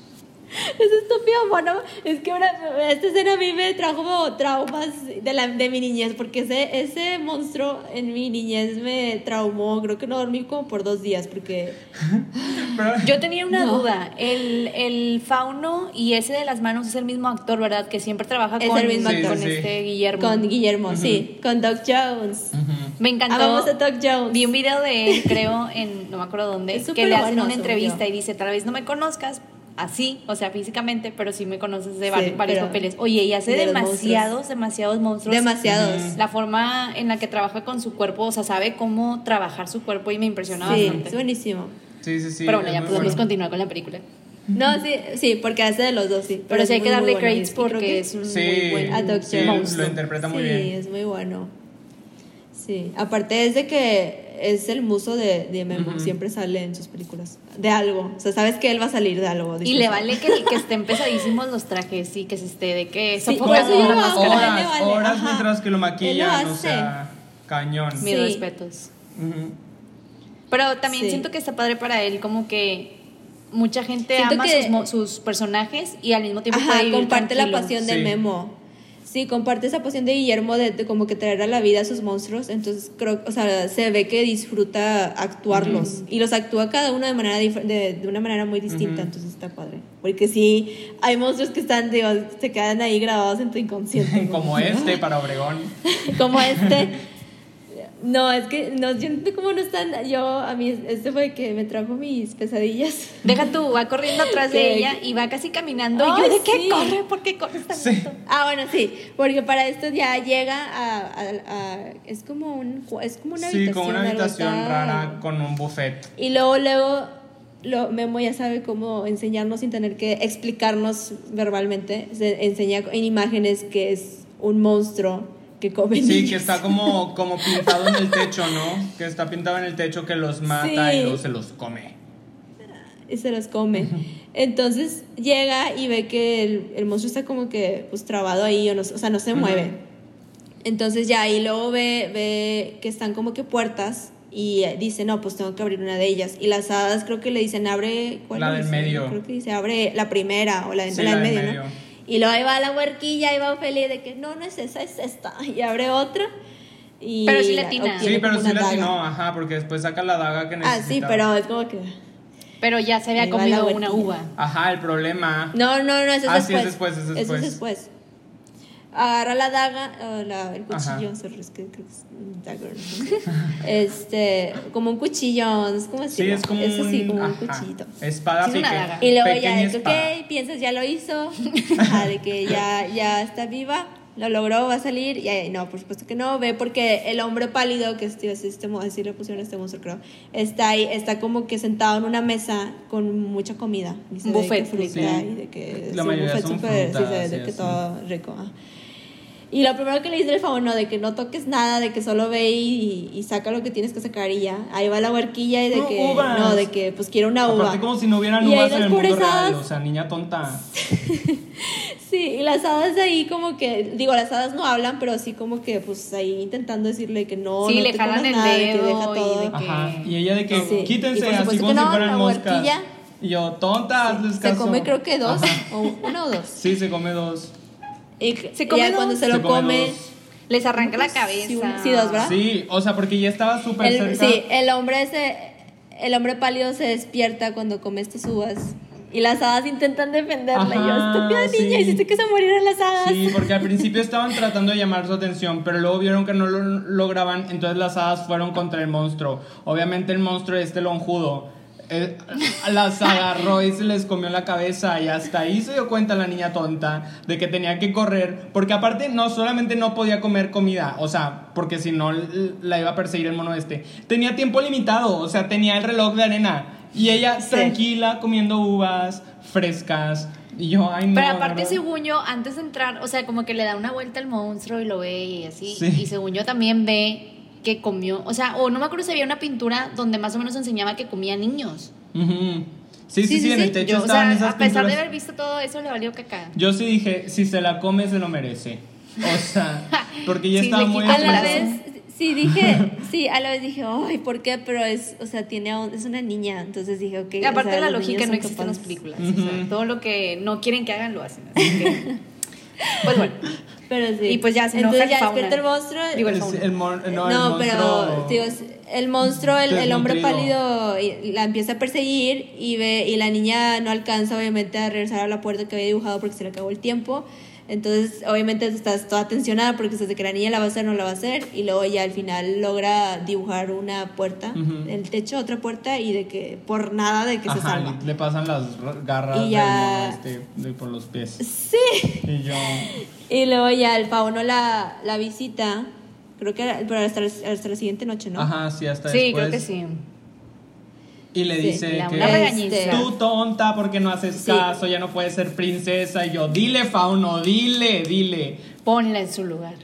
Ese estúpido mono. Es que ahora esta escena a mí me trajo como traumas de, la, de mi niñez, porque ese, ese monstruo en mi niñez me traumó. Creo que no dormí como por dos días, porque. Yo tenía una No. duda. El, el fauno y ese de las manos es el mismo actor, ¿verdad? Que siempre trabaja Es con, el mismo Sí, con actor. sí, sí. este Guillermo. Con Guillermo, sí. Con Doc Jones. Ujú. Me encantó. Amamos a Doc Jones. Vi un video de él, creo, en no me acuerdo dónde, Es que le hacen bueno, una entrevista yo. y dice, tal vez no me conozcas así, o sea, físicamente, pero sí me conoces de Sí, vari- varios papeles. Oye, y hace de demasiados, demasiados monstruos. Demasiados. La forma en la que trabaja con su cuerpo, o sea, sabe cómo trabajar su cuerpo y me impresiona Sí, bastante. es buenísimo. Sí, sí, sí. pero bueno, ya podemos bueno. continuar con la película. No, sí, sí, porque hace de los dos, sí. Pero, sí hay que darle creo porque que es un Sí, muy buen A Doc sí, lo interpreta muy sí, bien. es muy bueno. Sí, aparte es de que es el muso de, de Memo, siempre sale en sus películas. De algo. O sea, sabes que él va a salir de algo. Y le vale que, que estén pesadísimos los trajes y que se esté de que Sí, sofoca por eso con yo la lo hago. máscara. Horas, Horas, vale, mientras que lo Él lo maquillan, o sea, cañón. Mis Sí. respetos. Pero también Sí. siento que está padre para él, como que mucha gente Siento ama que- sus, mo- sus personajes y al mismo tiempo Ajá, puede vivir comparte la pasión de. Memo. Sí, comparte esa pasión de Guillermo de, de como que traer a la vida a sus monstruos. Entonces, creo, o sea, se ve que disfruta actuarlos. Y los actúa cada uno de manera de, de una manera muy distinta. Entonces está padre. Porque sí, hay monstruos que están, digo, se quedan ahí grabados en tu inconsciente. ¿no? Como este para Obregón. como este. No, es que no, yo no sé cómo no están. Yo, a mí, este fue el que me trajo mis pesadillas. Deja tú, va corriendo atrás de ella y va casi caminando. Ay, y yo, ¿de qué sí. corre? ¿Por qué corre tan Sí. Ah, bueno, sí, porque para esto ya llega a, a- a- es como un es como una Sí, habitación, como una habitación rara con un buffet. Y luego luego lo, Memo ya sabe cómo enseñarnos sin tener que explicarnos verbalmente, se enseña en imágenes que es un monstruo que come Sí, que está como, como pintado en el techo, ¿no? Que está pintado en el techo que los mata Sí. y luego se los come. y se los come. Entonces llega y ve que el, el monstruo está como que pues trabado ahí, o, no, o sea, no se mueve. Entonces ya y luego ve, ve que están como que puertas y eh, dice, no, pues tengo que abrir una de ellas. Y las hadas creo que le dicen, abre... ¿cuál La del medio. Creo que dice, abre la primera o la, Sí, la la del medio, medio. ¿no? Y luego ahí va la huerquilla y va Ophelia de que no, no es esa, es esta. Y abre otra. Y Pero sí le atina. Sí, pero sí daga. atinó, ajá, porque después saca la daga que necesita. Ah, sí, pero es como que... Pero ya se había Ahí comido una uva. Ajá, el problema. No, no, no, eso es Ah, sí, después. es después, es Eso después. es después. Agarra la daga, o la, el cuchillo, sorry, es que creo que es un dagger, no. Este, como un cuchillo, Sí, es como Eso sí, un, como un ajá, cuchillito. Espada Sí, es una pique- daga. Y luego ya de que, ok, piensas, ya lo hizo, de que ya, ya está viva, lo logró, va a salir, y ahí, no, por supuesto que no, ve porque el hombre pálido, que este, este, mo- así le pusieron a este monstruo, creo, está ahí, está como que sentado en una mesa con mucha comida. Y se Un ve buffet, que fruta sí. y de que La sí, un buffet son súper- sí, se ve de que así. todo rico. Y lo primero que le dice el fauno, de que no toques nada, de que solo ve y, y saca lo que tienes que sacar y ya. Ahí va la huerquilla y de No, que, uvas. no, de que pues quiero una uva. Aparte como si no hubieran uvas en el mundo real, o sea, niña tonta. Sí, y las hadas de ahí como que, digo, las hadas no hablan, pero sí como que pues ahí intentando decirle que no, Sí, no le te jalan comas el nada, de que dedo y todo. de que- Ajá, y ella de que Sí. quítense así como que si no, fueran la moscas. huerquilla. Y yo, tonta, hazles Se caso. come creo que dos, Ajá. o uno o dos. Sí, se come dos. Y ¿Se come ya dos? cuando se lo Se come come, dos. Les arranca la cabeza. sí, dos, ¿verdad? Sí, o sea, porque ya estaba súper el, cerca. sí, el hombre ese, el hombre pálido se despierta cuando come estas uvas. Y las hadas intentan defenderla. y yo, estúpida sí. niña, hiciste que se murieran las hadas. Sí, porque al principio estaban tratando de llamar su atención, pero luego vieron que no lo lograban, entonces las hadas fueron contra el monstruo. Obviamente el monstruo este lonjudo eh, las agarró y se les comió la cabeza y hasta ahí se dio cuenta la niña tonta de que tenía que correr, porque aparte no solamente no podía comer comida, o sea, porque si no la iba a perseguir el mono este, tenía tiempo limitado, o sea, tenía el reloj de arena y ella Sí. tranquila comiendo uvas frescas y yo, ay no. Pero aparte, según yo, antes de entrar, o sea, como que le da una vuelta al monstruo y lo ve y así. Sí. Y según yo también ve que comió, o sea, o no me acuerdo si había una pintura donde más o menos enseñaba que comía niños. Sí, sí, sí, Sí, sí, en el techo Yo, o estaban sea, esas a pesar de haber visto todo eso, le valió caca. Yo sí dije, si se la come, se lo merece. O sea, porque ya Sí, estaba muy A la vez, Sí, dije, sí, a la vez dije, ay, ¿por qué? Pero es, o sea, tiene, es una niña, entonces dije, ok. Y aparte o sea, la lógica no existe en las películas. o sea, todo lo que no quieren que hagan lo hacen. Así que, pues bueno. Pero sí. Y pues ya se Entonces ya despierta el monstruo. Digo, el mon- no, no, el pero el monstruo, el, el hombre pálido y- la empieza a perseguir y ve y la niña no alcanza obviamente a regresar a la puerta que había dibujado porque se le acabó el tiempo. Entonces, obviamente estás toda tensionada porque desde que la niña la va a hacer no la va a hacer y luego ya al final logra dibujar una puerta, el techo, otra puerta y de que por nada de que se Ajá, salva. le, le pasan las garras Y ya- este, de por los pies. Sí. Y yo, Y luego ya el fauno la, la visita, creo que era- pero hasta, la- hasta la siguiente noche, ¿no? ajá, sí, hasta Sí, después. creo que sí. Y le Sí, dice le da que tú tonta porque no haces Sí. caso, ya no puedes ser princesa. Y yo, dile Fauno, dile, dile. Ponla en su lugar.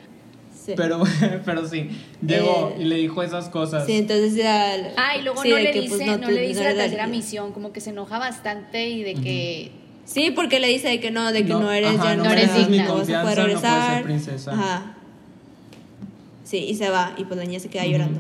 sí. Pero, pero sí, llegó Eh, y le dijo esas cosas. Sí, entonces ya. Ah, y luego sí, no, le que, dice, pues, no, le dice no la tercera misión, como que se enoja bastante y de que... Sí, porque le dice de que no, de que no, No, eres, ajá, ya no eres mi digna, vas a confianza, poder no puedes ser regresar. princesa. Ajá. Sí, y se va, y pues la niña se queda llorando.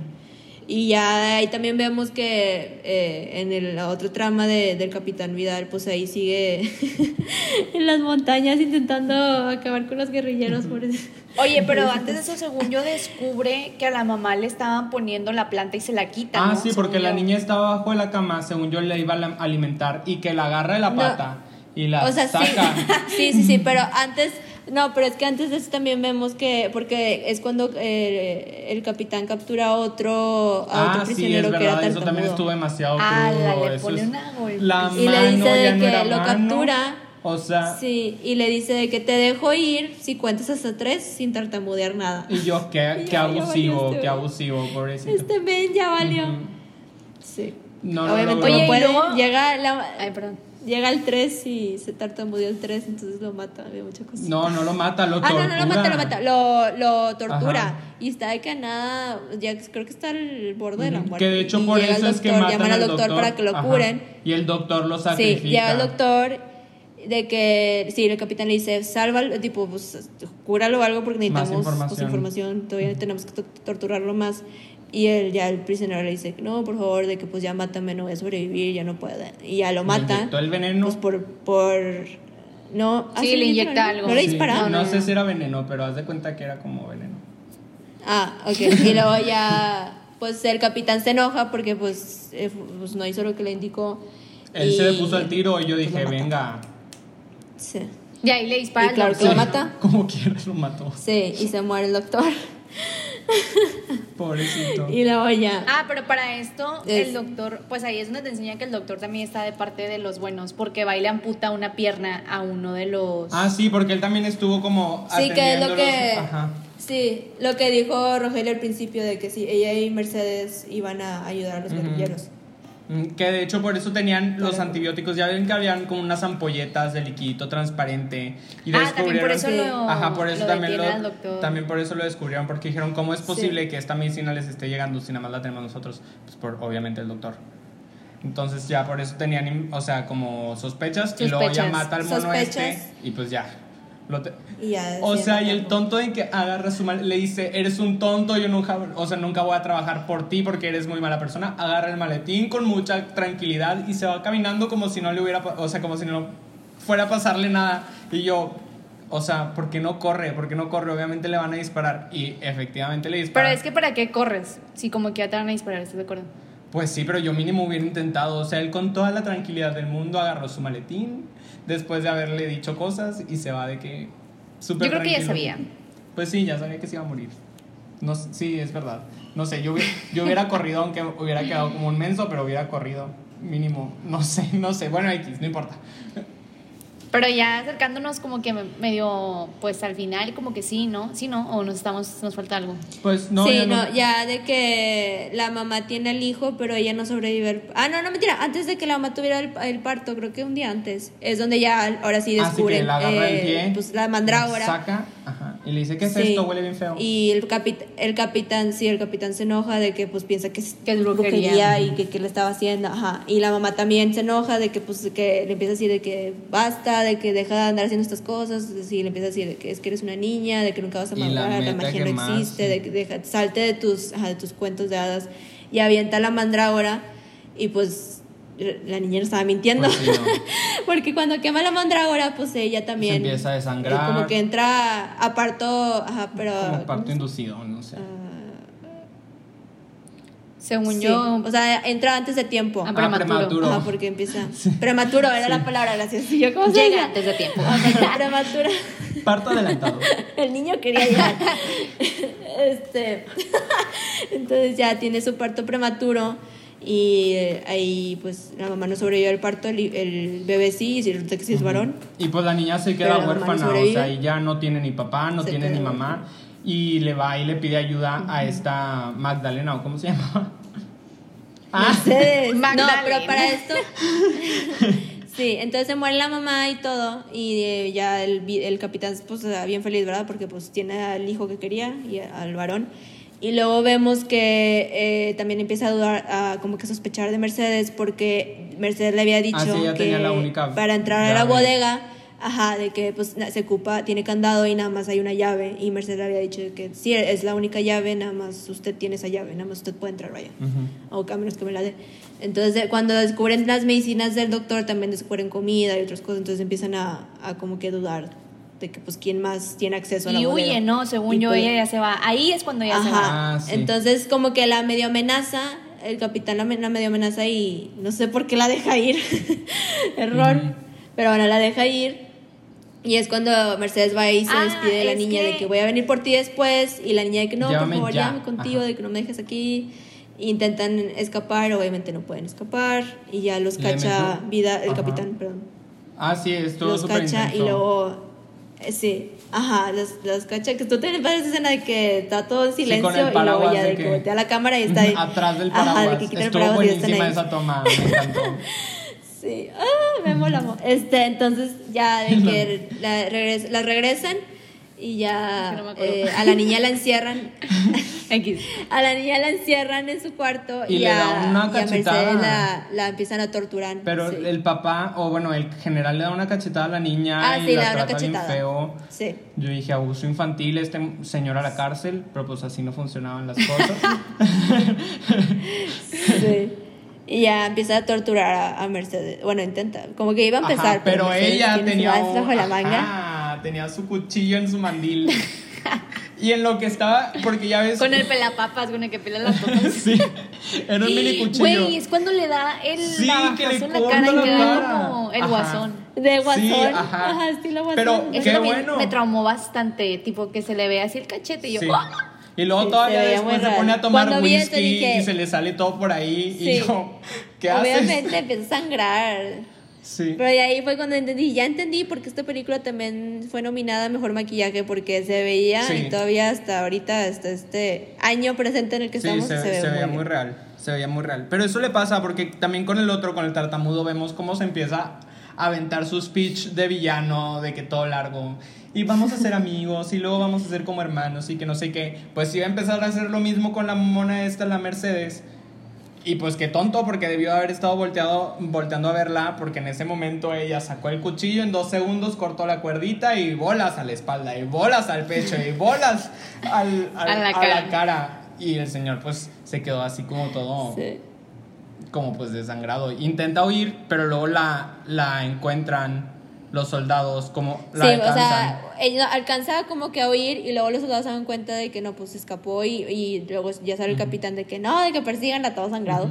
Y ya ahí también vemos que eh, en el- la otra trama de, del Capitán Vidal, pues ahí sigue en las montañas intentando acabar con los guerrilleros. Por eso. Oye, pero antes de eso, según yo, descubre que a la mamá le estaban poniendo la planta y se la quitan. Ah, ¿no? sí, Según porque la yo. niña estaba abajo de la cama, según yo le iba a la- alimentar y que la agarra de la No. pata y la O sea, sí, saca. sí, sí, sí, pero antes, no, pero es que antes de eso también vemos que, porque es cuando eh, el capitán captura a otro, a Ah, otro sí, es prisionero que era verdad, eso también estuvo demasiado Ah, la- le eso pone es- una. La Y le dice de que era lo mano, captura. O sea, Sí, y le dice de que te dejo ir si cuentas hasta tres sin tartamudear nada. y yo, qué, Y qué abusivo, valió qué este- abusivo, pobrecito. Este men ya valió. Sí. No, no Obviamente no Oye, y puede. luego- Llega, la- Ay, perdón. Llega el 3 y se tartamudeó el 3, entonces lo mata. Había mucha cosa. No, no lo mata, lo Ah, tortura. no, no lo mata, lo mata, lo, lo tortura. Ajá. Y está de que nada, ya creo que está al borde de la muerte. Que de hecho Y por eso el es que doctor, matan llaman al doctor, para que lo Ajá. curen. Y el doctor lo Sí, sacrifica. llega el doctor de que, sí, el capitán le dice, salva, tipo, pues, cúralo o algo porque necesitamos pues, información. información, todavía tenemos que to- torturarlo más. Y él, ya el prisionero le dice, no, por favor, de que pues ya mátame, no voy a sobrevivir, ya no puedo. Y ya lo Le mata. inyectó el veneno. Pues por, por, no. ah, Sí, le inyecta algo. ¿No le Sí, dispara? No, No, no, sé si era veneno, pero haz de cuenta que era como veneno. Ah, ok. Y luego ya, pues el capitán se enoja porque pues, eh, pues no hizo lo que le indicó. Él y- se le puso al tiro y yo pues, dije, venga. Sí. Y ahí le dispara Y claro que lo mata. Como quieras lo mató. Sí, y se muere el doctor. Pobrecito. Y luego ya. Ah, pero para esto Es- el doctor, pues ahí es donde te enseña que el doctor también está de parte de los buenos, porque va y le amputa una pierna a uno de los... Ah, sí, porque él también estuvo como Sí, que es lo que. Ajá. Sí, lo que dijo Rogelio al principio de que sí, ella y Mercedes iban a ayudar a los guerrilleros. Que de hecho por eso tenían los antibióticos. Ya ven que habían como unas ampolletas de liquidito transparente. Y ah, también por descubrieron- eso lo, Ajá, por eso lo también lo, también por eso lo descubrieron, porque dijeron, ¿cómo es posible Sí. que esta medicina les esté llegando si nada más la tenemos nosotros? Pues por, obviamente, el doctor. Entonces ya por eso tenían, o sea, como sospechas, y luego ya mata al mono Sospechas. este, y pues ya. Lo te- Y ya o sea, y el tonto de que agarra su mal, le dice, eres un tonto, yo nunca, o sea, nunca voy a trabajar por ti porque eres muy mala persona. Agarra el maletín con mucha tranquilidad y se va caminando como si no le hubiera, o sea, como si no fuera a pasarle nada. Y yo, o sea, ¿por qué no corre? ¿Por qué no corre? Obviamente le van a disparar y efectivamente le Pero disparan. es que ¿para qué corres? Si como que ya te van a disparar, ¿estás de acuerdo? Pues sí, pero yo mínimo hubiera intentado. O sea, él con toda la tranquilidad del mundo agarró su maletín después de haberle dicho cosas y se va de que súper Yo creo que ya sabía. Pues sí, ya sabía que se iba a morir. No, sí, es verdad. No sé, yo hubiera, yo hubiera corrido, aunque hubiera quedado como un menso, pero hubiera corrido mínimo. No sé, no sé. Bueno, X, no importa. Pero ya acercándonos como que me- medio, pues al final como que sí, ¿no? Sí, ¿no? O nos estamos, nos falta algo. Pues no, sí, ya no, ya de que la mamá tiene al hijo, pero ella no sobrevive. al- Ah, no, no, mentira. Antes de que la mamá tuviera el, el parto, creo que un día antes, es donde ya ahora sí Así descubren que le agarra el eh, pie. pues, la mandrágora. Saca, ajá, y le dice, ¿qué es Sí. esto? Huele bien feo. Y el, capit- el capitán, sí, el capitán se enoja de que pues piensa que es, Que es brujería. y que, que le estaba haciendo, ajá. Y la mamá también se enoja de que pues que le empieza a decir de que basta, de que deja de andar haciendo estas cosas, sí, le empieza a decir de que es que eres una niña, de que nunca vas a la madurar, la, meta magia no más, existe, sí. de que deja- salte de tus, ajá, de tus cuentos de hadas y avienta la mandrágora y pues la niña no estaba mintiendo. Pues sí, no. Porque cuando quema la mandrágora, pues ella también. empieza a desangrar. eh, Como que entra a parto. Ajá, pero. Como parto inducido, no sé. Según Sí, yo, O sea, entra antes de tiempo. Ah, Ah, prematuro. prematuro. Ajá, porque empieza. Prematuro era la palabra, gracias. ¿Y yo cómo se llega antes de tiempo. Ok, prematuro. Parto adelantado. El niño quería llegar. este. Entonces ya tiene su parto prematuro. Y eh, ahí, pues, la mamá no sobrevivió al parto, el, el bebé sí, y resulta que sí es varón. Y pues la niña se queda mamá no huérfana, o sea, ella no tiene ni papá, no Se tiene ni mamá. Y le va y le pide ayuda a esta Magdalena, ¿o cómo se llamaba? Ah, Mercedes. No, Magdalena. pero para esto. Sí, entonces se muere la mamá y todo. Y eh, ya el, el capitán, pues, está bien feliz, ¿verdad? Porque, pues, tiene al hijo que quería y al varón. Y luego vemos que eh, también empieza a dudar, a como que sospechar de Mercedes, porque Mercedes le había dicho Ah, sí, que tenía la única para entrar a la bodega, ajá, de que pues se ocupa, tiene candado y nada más hay una llave. Y Mercedes le había dicho que sí, es la única llave, nada más usted tiene esa llave, nada más usted puede entrar, vaya ujú. o a menos que me la dé. Entonces, cuando descubren las medicinas del doctor, también descubren comida y otras cosas, entonces empiezan a, a como que dudar de que, pues, quién más tiene acceso a la y bodega. huye, ¿no? Según Y yo, pues- ella ya se va. Ahí es cuando ya se va. Ajá. Ah, sí. Entonces, como que la medio amenaza, el capitán la, me- la medio amenaza y no sé por qué la deja ir. Error. Pero bueno, la deja ir. Y es cuando Mercedes va y se Ah, despide de la niña de que- voy a venir por ti después. Y la niña de que no, Llévame por favor, ya. llévame contigo, Ajá. de que no me dejes aquí. Intentan escapar, obviamente no pueden escapar. Y ya los cacha vida, el Ajá. capitán, perdón. Ah, sí, estuvo Los cacha intenso. y luego. Eh, Sí, ajá, los, los cacha. Que tú tienes esa escena de que está todo en silencio el y luego ya de de que, que- voltea la cámara y está ahí. Atrás del Ajá, paraguas. de que quita el paraguas y están ahí. esa toma, me encantó. Sí, ah, me mola. mo- Este, entonces ya de que la, regres- la regresan y ya Es que no me acuerdo. eh, a la niña la encierran. A la niña la encierran en su cuarto Y y, le a, da una y a Mercedes cachetada. la, la empiezan a torturar. Pero sí. el papá, o bueno, el general le da una cachetada a la niña Ah, y sí, le la una trata bien feo. Sí. Yo dije, abuso infantil, este señor a la cárcel, pero pues así no funcionaban las cosas. Sí. Y ya empieza a torturar a, a Mercedes. Bueno, intenta. Como que iba a empezar. Ajá, pero Mercedes ella tenía, as un- bajo la manga. ajá, tenía su cuchillo en su mandil. y en lo que estaba, porque ya ves... Con el pelapapas, con el que pela las papas. sí, era un mini cuchillo. Güey, es cuando le da el Sí, que le en la cara y la queda cara. como el Ajá. guasón. De guasón. Sí, ajá. Ajá, estilo guasón. Pero Eso Qué también bueno. me traumó bastante, tipo que se le ve así el cachete y yo, Sí. ¡ah! Y luego Sí, todavía después se pone a tomar Cuando whisky dije- y se le sale todo por ahí. Sí. Y yo, ¿qué haces? Obviamente empieza a sangrar. Sí. Pero de ahí fue cuando entendí, ya entendí porque esta película también fue nominada a Mejor Maquillaje porque se veía Sí. y todavía hasta ahorita, hasta este año presente en el que Sí, estamos, se, se, ve se veía muy bien. real. Se veía muy real. Pero eso le pasa porque también con el otro, con el tartamudo, vemos cómo se empieza a aventar su speech de villano, de que todo largo. Y vamos a ser amigos y luego vamos a ser como hermanos y que no sé qué. Pues iba a empezar a hacer lo mismo con la mona esta, la Mercedes. Y pues qué tonto, porque debió haber estado volteado, volteando a verla, porque en ese momento ella sacó el cuchillo, en dos segundos cortó la cuerdita y bolas a la espalda, y bolas al pecho, y bolas al- al- A la a cara. la cara. Y el señor pues se quedó así como todo, Sí. como pues desangrado. Intenta huir, pero luego la, la encuentran los soldados, como la Sí, o sea, ella alcanza como que a huir y luego los soldados se dan cuenta de que no, pues se escapó y, y luego ya sale el capitán de que no, de que persigan a todo sangrado.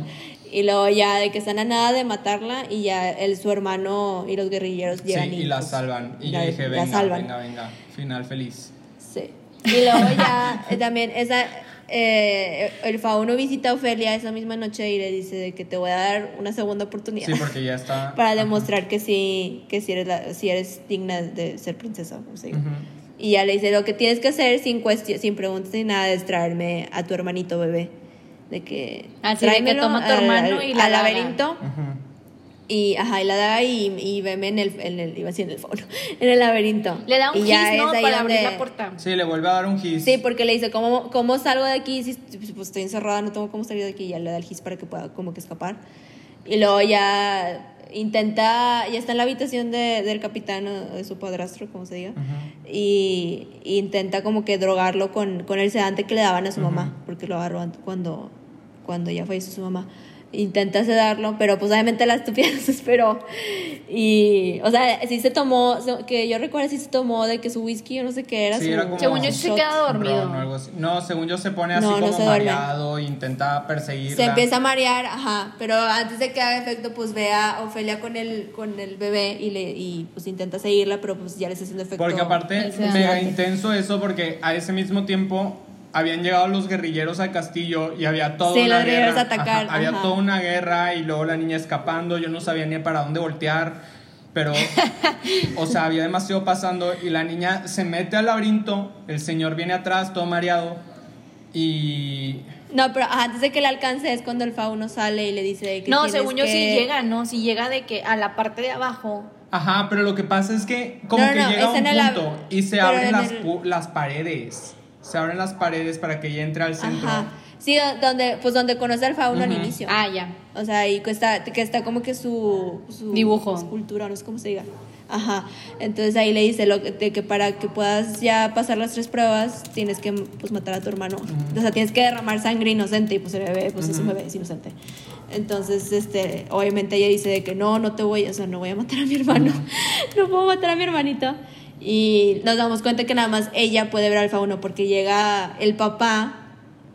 Y luego ya de que están a nada de matarla y ya él, su hermano y los guerrilleros sí, llegan y la pues, salvan. Y la- yo dije, venga, salvan. venga, venga, final feliz. Sí. Y luego ya eh, también esa eh, el fauno visita a Ofelia esa misma noche y le dice de que te voy a dar una segunda oportunidad Sí, porque ya está. para ajá. demostrar que sí que sí eres la, sí eres digna de ser princesa, como se diga. Ujú. Y ya le dice lo que tienes que hacer sin cuestión, sin preguntas ni nada es traerme a tu hermanito bebé de que Así de que toma tu al- hermano y la al laberinto Ujú. Y, ajá, y la da y, y veme en el, en el, iba a decir en el foro, en el laberinto. Le da un y gis, ¿no? Para abrir donde- la puerta. Sí, le vuelve a dar un gis. Sí, porque le dice, ¿cómo, cómo salgo de aquí? Si pues estoy encerrada, no tengo cómo salir de aquí. Y ya le da el gis para que pueda como que escapar. Y luego ya intenta, ya está en la habitación de- del capitán o de su padrastro, como se diga. y, y intenta como que drogarlo con, con el sedante que le daban a su mamá, porque lo agarró cuando, cuando ya falleció su mamá. Intenta sedarlo, pero pues obviamente la se esperó. Y, o sea, sí se tomó, que yo recuerdo sí se tomó de que su whisky o no sé qué era. Sí, su, era como- Según yo, sí se queda dormido. Ron o algo así. No, según yo se pone así No, no como mareado, intenta perseguirla. Se empieza a marear, ajá, pero antes de que haga efecto, pues ve a Ofelia con el, con el bebé y, le, y pues intenta seguirla, pero pues ya le está haciendo efecto. Porque aparte, mega intenso eso, porque a ese mismo tiempo habían llegado los guerrilleros al castillo y había toda Sí, una los guerrilleros guerra. a atacar, Ajá, había ajá. toda una guerra y luego la niña escapando, yo no sabía ni para dónde voltear. Pero, o sea, había demasiado pasando y la niña se mete al laberinto, el señor viene atrás, todo mareado, y No, pero antes de que le alcance es cuando el fauno sale y le dice que No, según yo sí que- llega, ¿no? Si llega de que a la parte de abajo. Ajá, pero lo que pasa es que como No, que no, llega a un punto y se pero abren en las, el- las paredes. Se abren las paredes para que ella entre al centro. Ajá. Sí, do- donde, pues donde conoce al fauno al Ujú. inicio. Ah, ya. O sea, ahí que está, que está como que su, su Dibujo. escultura, no sé cómo se diga. Ajá. Entonces ahí le dice lo que- de que para que puedas ya pasar las tres pruebas tienes que pues matar a tu hermano. O sea, tienes que derramar sangre inocente y pues el bebé pues es un bebé, es inocente. Entonces, este, obviamente ella dice de que no, no te voy, o sea, no voy a matar a mi hermano. no puedo matar a mi hermanito. Y nos damos cuenta que nada más ella puede ver al fauno porque llega el papá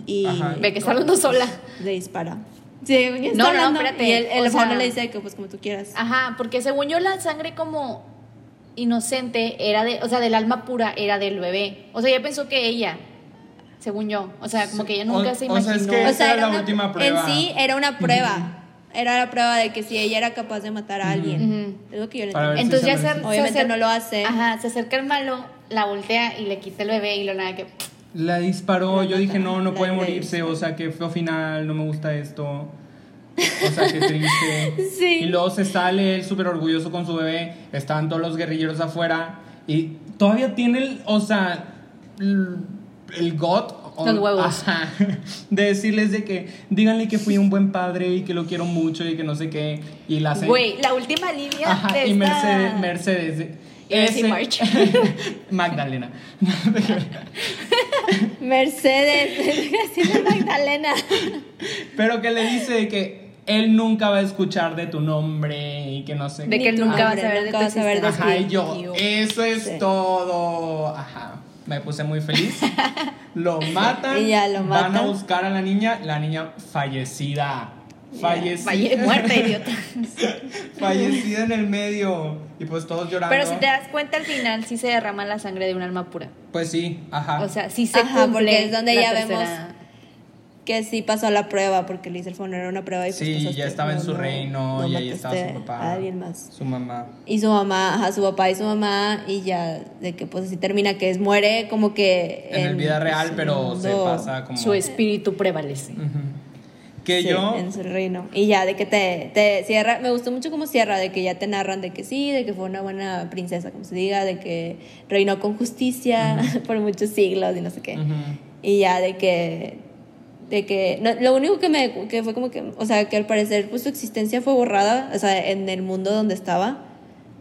y Ajá. Ve que está hablando sola. le dispara. Sí, está No, no, hablando, espérate, Y el, el fauno sea- le dice que pues como tú quieras. Ajá, porque según yo la sangre como inocente era de, o sea, del alma pura era del bebé. O sea, ella pensó que ella, según yo, o sea, como que ella nunca O- se o sea, imaginó. es que- o esa era la una- última prueba. En sí era una prueba. Era la prueba de que si ella era capaz de matar a alguien. Es lo que yo le Para ver entiendo. si Entonces ya se, Obviamente no lo hace. Ajá, se acerca el malo, la voltea y le quita el bebé y lo nada que La disparó, La yo dije, no, no la puede de- morirse, o sea, que feo final, no me gusta esto. O sea, qué triste. Sí. Y luego se sale él súper orgulloso con su bebé, estaban todos los guerrilleros afuera y todavía tiene el, o sea, el, el got. O- Los huevos. ajá, de decirles de que díganle que fui un buen padre y que lo quiero mucho y que no sé qué. Y la se- Güey, la última línea Ajá, de y esta- Mercedes, Mercedes. Ese- March. Magdalena. Mercedes, Magdalena. Pero que le dice que él nunca va a escuchar de tu nombre y que no sé De que él nunca va a saber de tu va a saber de. Ajá, y yo, eso es Sí. todo. Ajá, me puse muy feliz. Lo matan. Y ya lo Van a matan. buscar a la niña, la niña fallecida. Fallecida. Falle- muerta, idiota. fallecida en el medio. Y pues todos llorando. Pero si te das cuenta al final sí se derrama la sangre de un alma pura. Pues sí, ajá. O sea, sí se Ajá, cumple porque es donde la ya tercera- vemos que sí pasó la prueba porque le hizo el fauno era una prueba y pues sí, ya estaba en su no- reino no y ahí estaba su papá. a alguien más. Su mamá. Y su mamá, ajá, su papá y su mamá, y ya de que pues así termina, que es muere como que... En, el vida real, pues, pero se pasa como. Su espíritu prevalece. Que sí, yo. En su reino. Y ya de que te, te cierra, me gustó mucho como cierra, de que ya te narran de que sí, de que fue una buena princesa, como se diga, de que reinó con justicia por muchos siglos y no sé qué. Y ya de que de que no, lo único que me que fue como que o sea que al parecer pues su existencia fue borrada o sea en el mundo donde estaba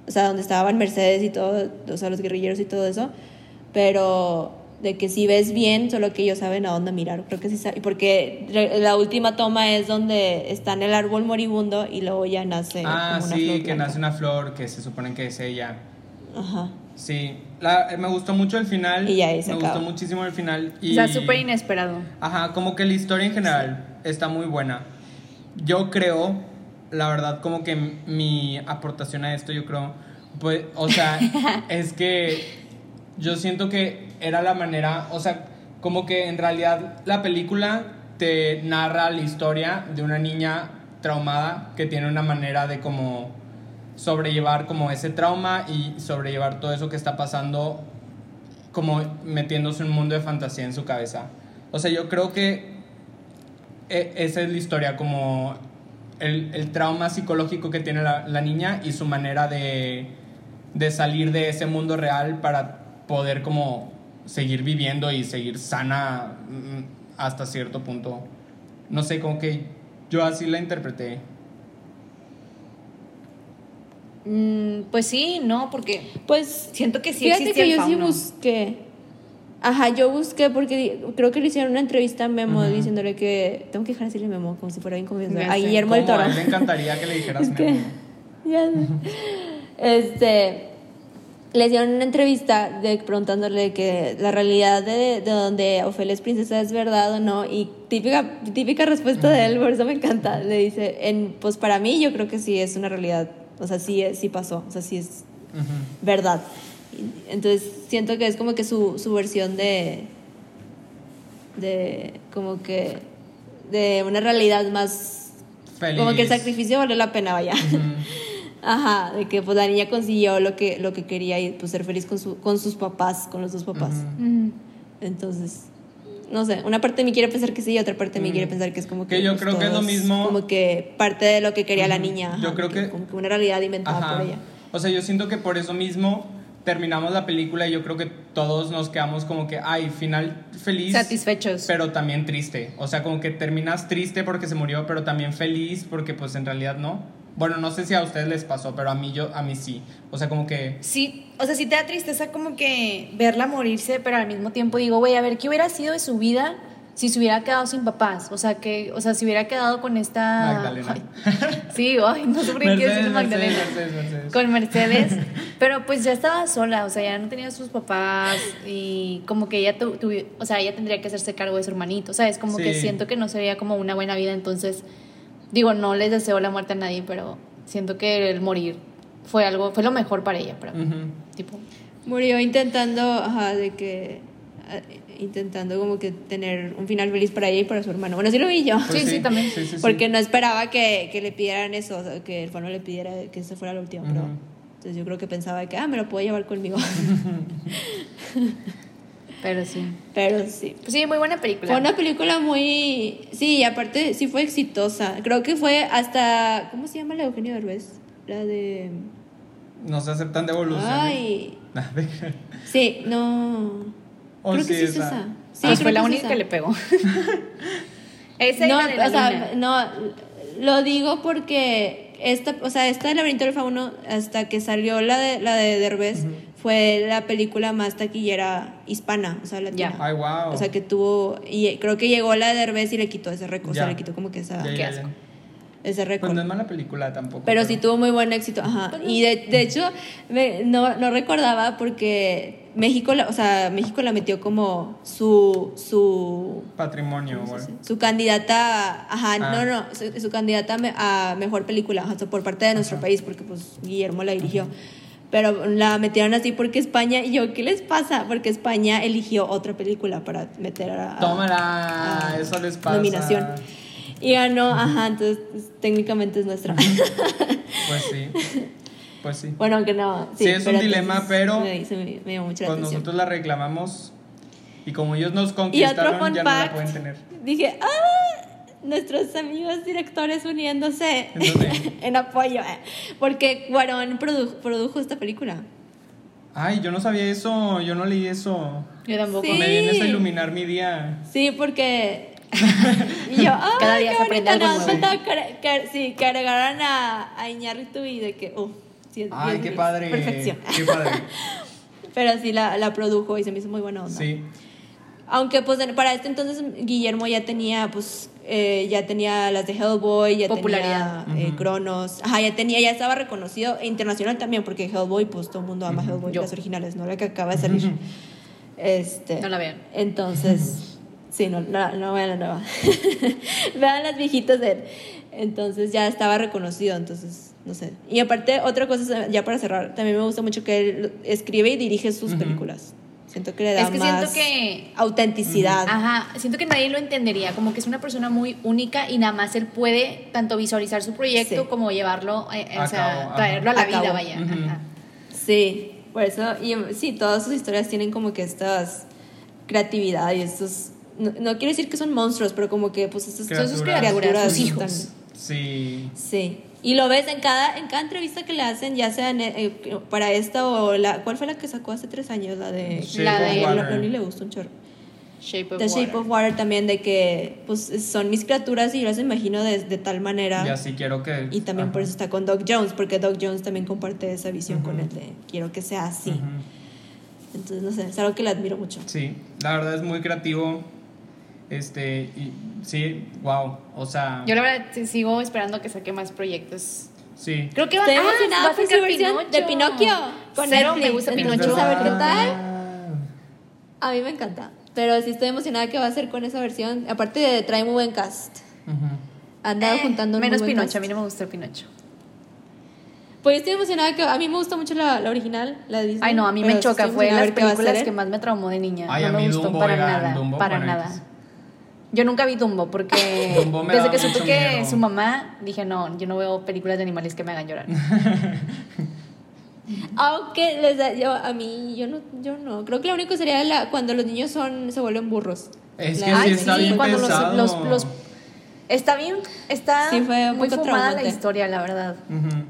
o sea donde estaban Mercedes y todo o sea los guerrilleros y todo eso pero de que si ves bien solo que ellos saben a dónde mirar creo que sí sa- porque la última toma es donde está en el árbol moribundo y luego ya nace Ah, como una sí, flor que nace una flor que se supone que es ella. ajá Sí, la- eh, me gustó mucho el final. Y ya ahí se Me gustó muchísimo el final. Y, O sea, súper inesperado. Ajá, como que la historia en general está muy buena. Yo creo, la verdad, como que mi aportación a esto, yo creo, pues, o sea, es que yo siento que era la manera, o sea, como que en realidad la película te narra la historia de una niña traumada que tiene una manera de como sobrellevar como ese trauma y sobrellevar todo eso que está pasando como metiéndose un mundo de fantasía en su cabeza. O sea, yo creo que e- esa es la historia, como el, el trauma psicológico que tiene la, la niña y su manera de, de salir de ese mundo real para poder como seguir viviendo y seguir sana mm, hasta cierto punto. No sé, como que yo así la interpreté. Mm, pues sí, no, porque Pues siento que sí fíjate existía que el yo sí busqué. Ajá, yo busqué porque creo que le hicieron una entrevista a Memo Ujú. diciéndole que tengo que dejar de decirle Memo como si fuera bien. Ya A. Guillermo el Toro. a él le encantaría que le dijeras Es que- Memo. Ya sé. Este le hicieron una entrevista de, preguntándole que la realidad de, de donde Ofelia es princesa es verdad o no y típica típica respuesta de él por eso me encanta le dice en pues para mí yo creo que sí es una realidad o sea sí es- sí pasó o sea sí es verdad entonces siento que es como que su, su versión de de como que de una realidad más Feliz. como que el sacrificio valió la pena vaya. Ajá, de que pues la niña consiguió lo que, lo que quería y pues ser feliz con, su, con sus papás, con los dos papás. Entonces, no sé, una parte de mí quiere pensar que sí y otra parte de mí Mm. quiere pensar que es como que... Que yo pues, creo que es lo mismo- Como que parte de lo que quería la Ujú. niña. Yo ajá, creo que- Como que una realidad inventada Ajá. por ella. O sea, yo siento que por eso mismo terminamos la película y yo creo que todos nos quedamos como que, ay, final feliz. Satisfechos. Pero también triste. O sea, como que terminas triste porque se murió, pero también feliz porque pues en realidad no. Bueno, no sé si a ustedes les pasó, pero a mí yo a mí sí. O sea, como que Sí, o sea, sí te da tristeza como que verla morirse, pero al mismo tiempo digo, güey, a ver, ¿qué hubiera sido de su vida si se hubiera quedado sin papás? O sea, que, o sea, si hubiera quedado con esta... Magdalena. Ay, sí, ay, no sé por qué quiero decir Magdalena. Mercedes, Mercedes. Con Mercedes, pero pues ya estaba sola, o sea, ya no tenía sus papás y como que ella tu, tu- o sea, ella tendría que hacerse cargo de su hermanito, ¿sabes? Como que Sí. siento que no sería como una buena vida, entonces digo, no les deseo la muerte a nadie, pero siento que el morir fue algo, fue lo mejor para ella, para mí. Ujú. Tipo, Murió intentando, ajá, de que... ah, Intentando como que tener un final feliz para ella y para su hermano. Bueno, sí lo vi yo. Pues Sí, sí, también. sí, sí, sí. Porque no esperaba que, que le pidieran eso, o sea, que el fano le pidiera que esa fuera la última, pero Ujú. entonces yo creo que pensaba que, ah, me lo puedo llevar conmigo. pero sí. pero sí. Pues sí, muy buena película. Fue una película muy, sí, y aparte sí fue exitosa. Creo que fue hasta, ¿cómo se llama la de Eugenio Derbez? La de, No se aceptan devoluciones. ay, sí, no. Oh, creo que sí, es esa. esa. Sí, Pues creo fue la es única esa. que le pegó. Esa y no, la de la o sea, no, lo digo porque esta, o sea, esta del laberinto del fauno, hasta que salió la de la de Derbez, fue la película más taquillera hispana, o sea, latina. Ya. Ay, wow. O sea, que tuvo, y creo que llegó la de Derbez y le quitó ese récord, o sea, le quitó como que esa, qué asco. Ese récord. Pues no es mala película tampoco. Pero sí tuvo muy buen éxito, ajá. Y de, de hecho, me- no, no recordaba porque México, la, o sea, México la metió como su, su, Patrimonio, ¿cómo se güey. su candidata, ajá, Ah. no, no, su, su candidata a me- a mejor película, ajá, o sea, por parte de nuestro país, porque pues Guillermo la dirigió. Pero la metieron así porque España, y yo, ¿qué les pasa? Porque España eligió otra película para meter a... a- Tómala, a eso les pasa. Nominación. Y ganó, ajá, entonces pues, técnicamente es nuestra. Pues sí. Pues sí. Bueno, aunque no. Sí, es un dilema, entonces pero Me, se me, me mucho la Pues atención. nosotros la reclamamos y como ellos nos Y otro conquistaron, ya no la pueden tener. Dije, ¡ah! Nuestros amigos directores uniéndose ¿En apoyo. eh, Porque Cuarón produ- produjo esta película. Ay, yo no sabía eso, yo no leí eso. Yo tampoco. Sí. Me vienes a iluminar mi día. Sí, porque. Y yo, ¡ah! Cada día qué se aprende bonito! algo Nada más nuevo. faltaba que, que- sí, que agregaran a, a Iñárritu y de que, ¡uh! sí, Ay, qué padre. Perfección. Qué padre. Pero sí la, la produjo y se me hizo muy buena onda. Sí. Aunque pues para este entonces Guillermo ya tenía pues eh, ya tenía las de Hellboy, ya Popularidad. tenía eh. Cronos, ajá, ya tenía, ya estaba reconocido e internacional también porque Hellboy pues todo el mundo ama Hellboy, Yo. las originales, no la que acaba de salir. Este, No la vean. Entonces, sí, no, no, no vean la nueva. vean las viejitas de él. Entonces ya estaba reconocido, entonces, no sé. Y aparte, otra cosa, ya para cerrar, también me gusta mucho que él escribe y dirige sus películas. Siento que le da Es que siento más que- autenticidad. Ajá, siento que nadie lo entendería, como que es una persona muy única y nada más él puede tanto visualizar su proyecto Sí. como llevarlo, eh, eh, A o sea, cabo, ajá. traerlo a la A vida, cabo. vaya. Ajá. Sí, por eso, y sí, todas sus historias tienen como que estas creatividad y estos, no, no quiero decir que son monstruos, pero como que pues estas Son sus criaturas, sus están- hijos. Sí. Sí. Y lo ves en cada, en cada entrevista que le hacen, ya sea en, eh, para esta o la. ¿Cuál fue la que sacó hace tres años? La de. Shape La de- A Water. Loli le gustó un chorro. Shape of The Shape of Water también, de que pues son mis criaturas y yo las imagino de, de tal manera. Y así quiero que. Y también por eso está con Doc Jones, porque Doc Jones también comparte esa visión con él de quiero que sea así. Entonces, no sé, es algo que le admiro mucho. Sí, la verdad es muy creativo. Este, y sí, wow. O sea, Yo la verdad sigo esperando que saque más proyectos. sí. Creo que va, ah, va a sacar versión de Pinocchio con Cero Netflix. me gusta Pinocho. a ver qué tal. A mí me encanta. Pero sí estoy emocionada que va a ser con esa versión. Aparte de trae muy buen cast. Han dado Eh, juntando un Menos muy buen Pinocho, cast. a mí no me gusta el Pinocho. Pues estoy emocionada que a mí me gusta mucho la, la original, la de Disney. Ay, no, a mí me choca. Fue de las películas que más me traumó de niña. Ay, no me gustó Dumbo para nada. Dumbo, para nada. Yo nunca vi Dumbo porque Dumbo me desde que supe que miedo. su mamá, dije, no, yo no veo películas de animales que me hagan llorar. Aunque les da, yo, a mí, yo no, yo no. Creo que lo único sería la, cuando los niños son, se vuelven burros. Es La- que Ay, sí está sí, bien cuando los- pesado. los- los- Está bien, está Sí, fue muy poco fumada la historia, la verdad.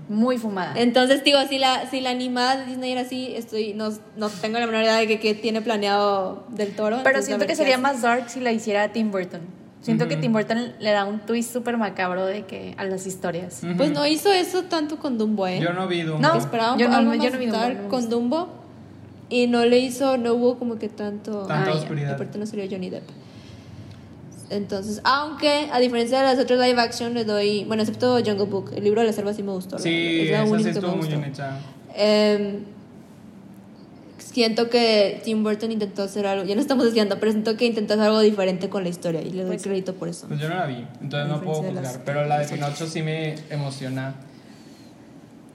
Muy fumada. Entonces, digo, si la, si la animada de Disney era así, estoy, no, no tengo la menor idea de que, que tiene planeado del toro. Pero siento que sería más dark si la hiciera Tim Burton. Siento que. Tim Burton le da un twist súper macabro de que a las historias. Ujú. Pues no hizo eso tanto con Dumbo, ¿eh? Yo no vi Dumbo. No. Esperaba Yo no- algo yo más no vi Dumbo, no con. Dumbo y no le hizo, no hubo como que tanto... Tanta Ah, oscuridad. Aparte no sería Johnny Depp. Entonces, aunque a diferencia de las otras live action le doy, bueno, excepto Jungle Book, el libro de la selva sí me gustó. Sí, verdad, es la esa sí que me muy gustó. bien hecha. Em, siento que Tim Burton intentó hacer algo, ya no estamos diciendo, pero siento que intentó hacer algo diferente con la historia y le doy Pues crédito por eso. Pues yo no la vi, entonces no puedo juzgar. las- Pero la de Pinocho sí me emociona.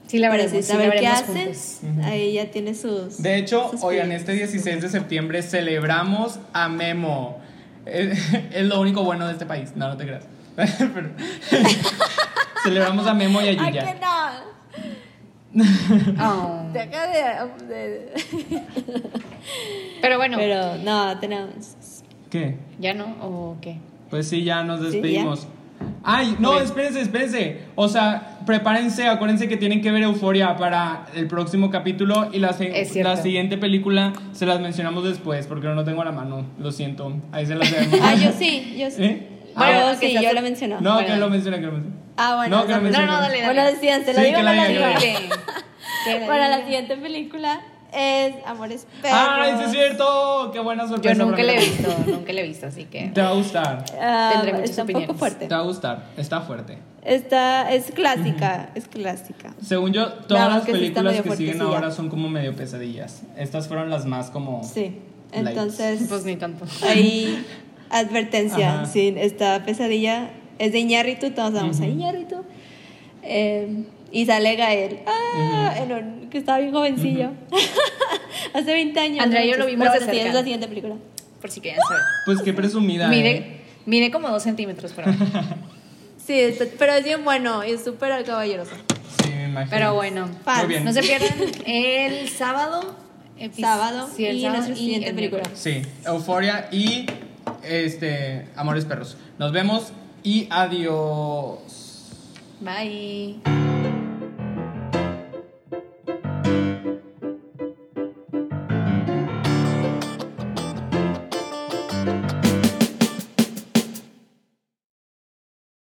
Sí, la veremos, sí, sí, saber qué veremos hace, juntos. ahí ya tiene sus... De hecho, sus oigan, este 16 de septiembre celebramos a Memo. Es, es lo único bueno de este país. No, no te creas. Pero- celebramos a Memo y a ¡Ay, Yuya. que no! Oh. Pero bueno, Pero no, tenemos... ¿Qué? ¿ya no? ¿O qué? Pues sí, ya nos Sí, despedimos. Ay, no, espérense, espérense. O sea, prepárense, acuérdense que tienen que ver Euforia para el próximo capítulo y la, la siguiente película se las mencionamos después porque no tengo a la mano. Lo siento. Ahí se las dejamos. Ah, yo sí, yo sí. ¿Eh? Bueno, Ah, sí, yo la menciono. No, Bueno. que lo mencione, que lo mencione. Ah, bueno. No, que lo mencione. No, no, dale, Bueno, decían, se lo Sí, digo que la digo. que la siguiente película es Amores Perros. ¡Ay, sí es cierto! ¡Qué buena Yo sorpresa! nunca para la he visto, nunca la he visto, así que... Te va a gustar. Ah, Tendré muchas está un opiniones. poco fuerte. Te va a gustar. Está fuerte. Esta es clásica, es clásica. Según yo, todas Nada las que sí está películas que siguen ahora son como medio pesadillas. Estas fueron las más como. Sí. Lights. Entonces, Pues ni tanto. ahí advertencia, Ajá. sí, esta pesadilla es de Iñárritu, todos vamos a Ujú. Iñárritu. Eh, y sale Gael, ah, en un- que estaba bien jovencillo. Hace 20 años. Andrea y yo lo vimos Pero de bueno, sí, cerca. es la siguiente película. Por si quieren saber. Pues qué presumida. ¿eh? Mide, mide como dos centímetros, pero... Sí, pero es bien bueno y es súper caballeroso. Sí, me imagino. Pero bueno. Muy bien. no se pierdan el sábado. Sábado sí, el y sábado nuestra siguiente el película. Sí, Euforia y este Amores Perros. Nos vemos y adiós. Bye.